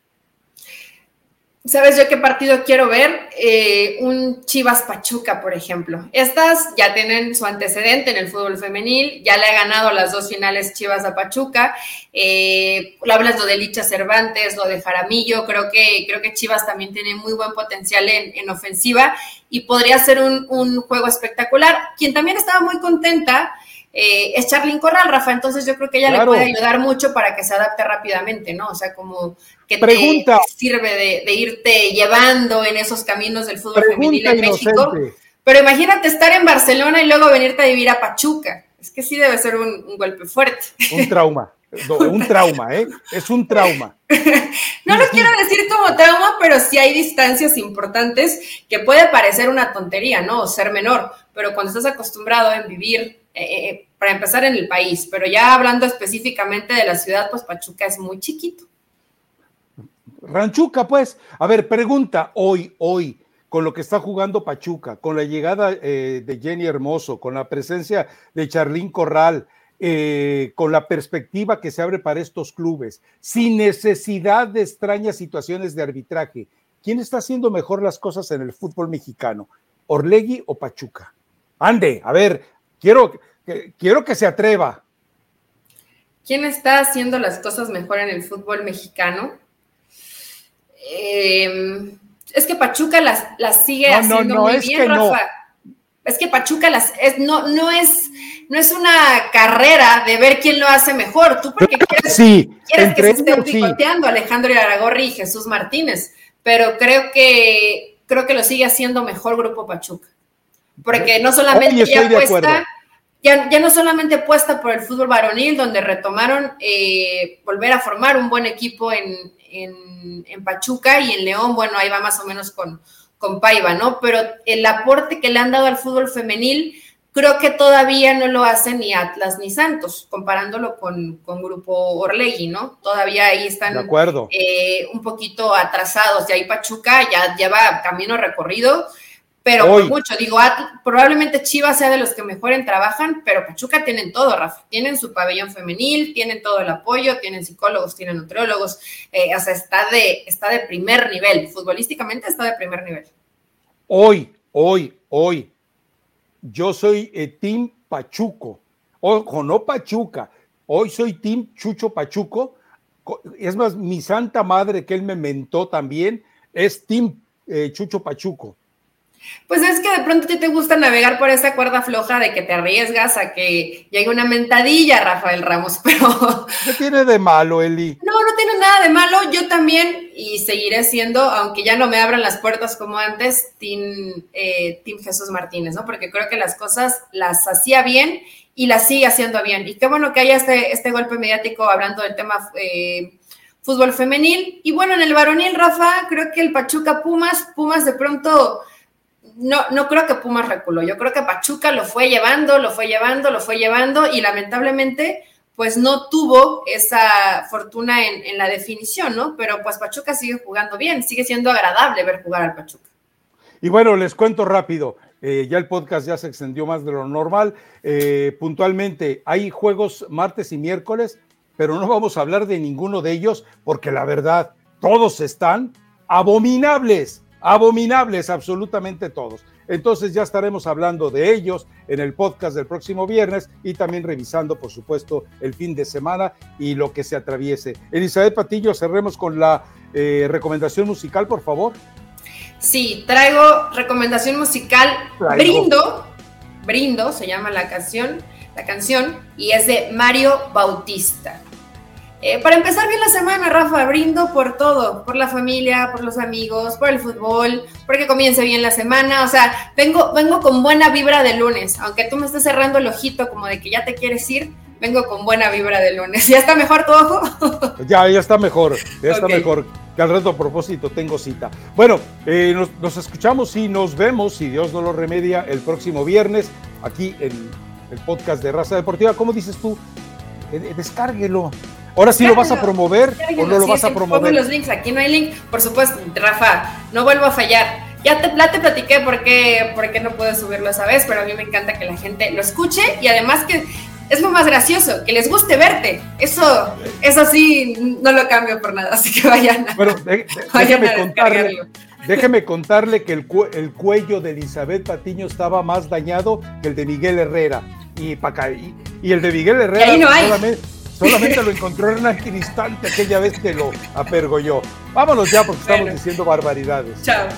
[SPEAKER 2] ¿Sabes yo qué partido quiero ver? Eh, un Chivas Pachuca, por ejemplo. Estas ya tienen su antecedente en el fútbol femenil, ya le ha ganado las dos finales Chivas a Pachuca. Eh, hablas lo de Licha Cervantes, lo de Jaramillo, creo que, creo que Chivas también tiene muy buen potencial en, ofensiva y podría ser un, un juego espectacular. Quien también estaba muy contenta eh, es Charlyn Corral, Rafa, entonces yo creo que ella le puede ayudar mucho para que se adapte rápidamente, ¿no? O sea, como que te sirve de, irte llevando en esos caminos del fútbol femenil en México. Pero imagínate estar en Barcelona y luego venirte a vivir a Pachuca. Es que sí debe ser un, golpe fuerte.
[SPEAKER 1] Un trauma. un trauma, ¿eh? Es un trauma.
[SPEAKER 2] no lo quiero decir como trauma, pero sí hay distancias importantes que puede parecer una tontería, ¿no? O ser menor, pero cuando estás acostumbrado a vivir, eh, eh, eh, para empezar en el país, pero ya hablando específicamente de la ciudad, pues Pachuca es muy chiquito.
[SPEAKER 1] Ranchuca, pues. A ver, pregunta, hoy, hoy, con lo que está jugando Pachuca, con la llegada de Jenny Hermoso, con la presencia de Charlín Corral, eh, con la perspectiva que se abre para estos clubes, sin necesidad de extrañas situaciones de arbitraje. ¿Quién está haciendo mejor las cosas en el fútbol mexicano? ¿Orlegui o Pachuca? Ande, a ver, quiero, quiero que se atreva.
[SPEAKER 2] ¿Quién está haciendo las cosas mejor en el fútbol mexicano? Em, es que Pachuca las, las sigue haciendo muy bien, Rafa. Es que Pachuca las es, no, no es no es una carrera de ver quién lo hace mejor. Tú porque quieres, quieres que se esté picoteando Alejandro Aragorri y Jesús Martínez, pero creo que creo que lo sigue haciendo mejor Grupo Pachuca. Porque no solamente ya puesta, ya, ya, no solamente puesta por el fútbol varonil, donde retomaron eh, volver a formar un buen equipo en, en, en Pachuca y en León, bueno, ahí va más o menos con, con Paiva, ¿no? Pero el aporte que le han dado al fútbol femenil Creo que todavía no lo hacen ni Atlas ni Santos, comparándolo con, con Grupo Orlegui, ¿no? Todavía ahí están eh, un poquito atrasados. Y ahí Pachuca ya lleva camino recorrido, pero mucho. Digo, probablemente Chivas sea de los que mejor trabajan, pero Pachuca tienen todo, Rafa. Tienen su pabellón femenil, tienen todo el apoyo, tienen psicólogos, tienen nutriólogos. Eh, o sea, está de, está de primer nivel. Futbolísticamente está de primer nivel.
[SPEAKER 1] Hoy, hoy, hoy yo soy eh, Team Pachuco. Ojo, no Pachuca. Hoy soy Team Chucho Pachuco. Es más, mi santa madre que él me mentó también es Team eh, Chucho Pachuco.
[SPEAKER 2] Pues es que de pronto a ti te gusta navegar por esa cuerda floja de que te arriesgas a que llegue una mentadilla, Rafael Ramos, pero...
[SPEAKER 1] ¿Qué tiene de malo, Eli?
[SPEAKER 2] No, no tiene nada de malo. Yo también, y seguiré siendo, aunque ya no me abran las puertas como antes, Team, eh, Jesús Martínez, ¿no? Porque creo que las cosas las hacía bien y las sigue haciendo bien. Y qué bueno que haya este, este golpe mediático hablando del tema... Eh, fútbol femenil. Y bueno, en el varonil, Rafa, creo que el Pachuca Pumas, Pumas de pronto no, no creo que Pumas reculó. Yo creo que Pachuca lo fue llevando, lo fue llevando, lo fue llevando y lamentablemente pues no tuvo esa fortuna en, la definición, ¿no? Pero pues Pachuca sigue jugando bien, sigue siendo agradable ver jugar al Pachuca.
[SPEAKER 1] Y bueno, les cuento rápido, eh, ya el podcast ya se extendió más de lo normal. Eh, puntualmente, hay juegos martes y miércoles, pero no vamos a hablar de ninguno de ellos porque la verdad, todos están abominables abominables absolutamente todos. Entonces ya estaremos hablando de ellos en el podcast del próximo viernes y también revisando, por supuesto, el fin de semana y lo que se atraviese. Elizabeth Patillo, cerremos con la eh, recomendación musical, por favor.
[SPEAKER 2] Sí, traigo recomendación musical. Brindo, Brindo se llama la canción, la canción, y es de Mario Bautista. Eh, para empezar bien la semana, Rafa, brindo por todo, por la familia, por los amigos, por el fútbol, porque comience bien la semana. O sea, vengo, vengo con buena vibra de lunes, aunque tú me estés cerrando el ojito como de que ya te quieres ir, vengo con buena vibra de lunes. ¿Ya está mejor tu ojo?
[SPEAKER 1] ya, ya está mejor, ya está mejor. Que al resto a propósito tengo cita. Bueno, eh, nos, escuchamos y nos vemos, si Dios no lo remedia, el próximo viernes, aquí en el podcast de Raza Deportiva. ¿Cómo dices tú? Eh, descárguelo. Ahora sí lo vas a promover o no lo vas a promover.
[SPEAKER 2] los links, aquí no hay link, por supuesto, Rafa, no vuelvo a fallar. Ya te, te platiqué por qué, por qué no puedo subirlo esa vez, pero a mí me encanta que la gente lo escuche y además que es lo más gracioso, que les guste verte. Eso, eso sí, no lo cambio por nada, así que vayan a,
[SPEAKER 1] bueno, déjeme, contarle, déjeme contarle que el, el, cuello de Elizabeth Patiño estaba más dañado que el de Miguel Herrera. Y, y, y el de Miguel Herrera
[SPEAKER 2] ahí no hay.
[SPEAKER 1] Solamente lo encontró en un instante aquella vez que lo apergolló. Vámonos ya porque estamos diciendo barbaridades.
[SPEAKER 2] Chao.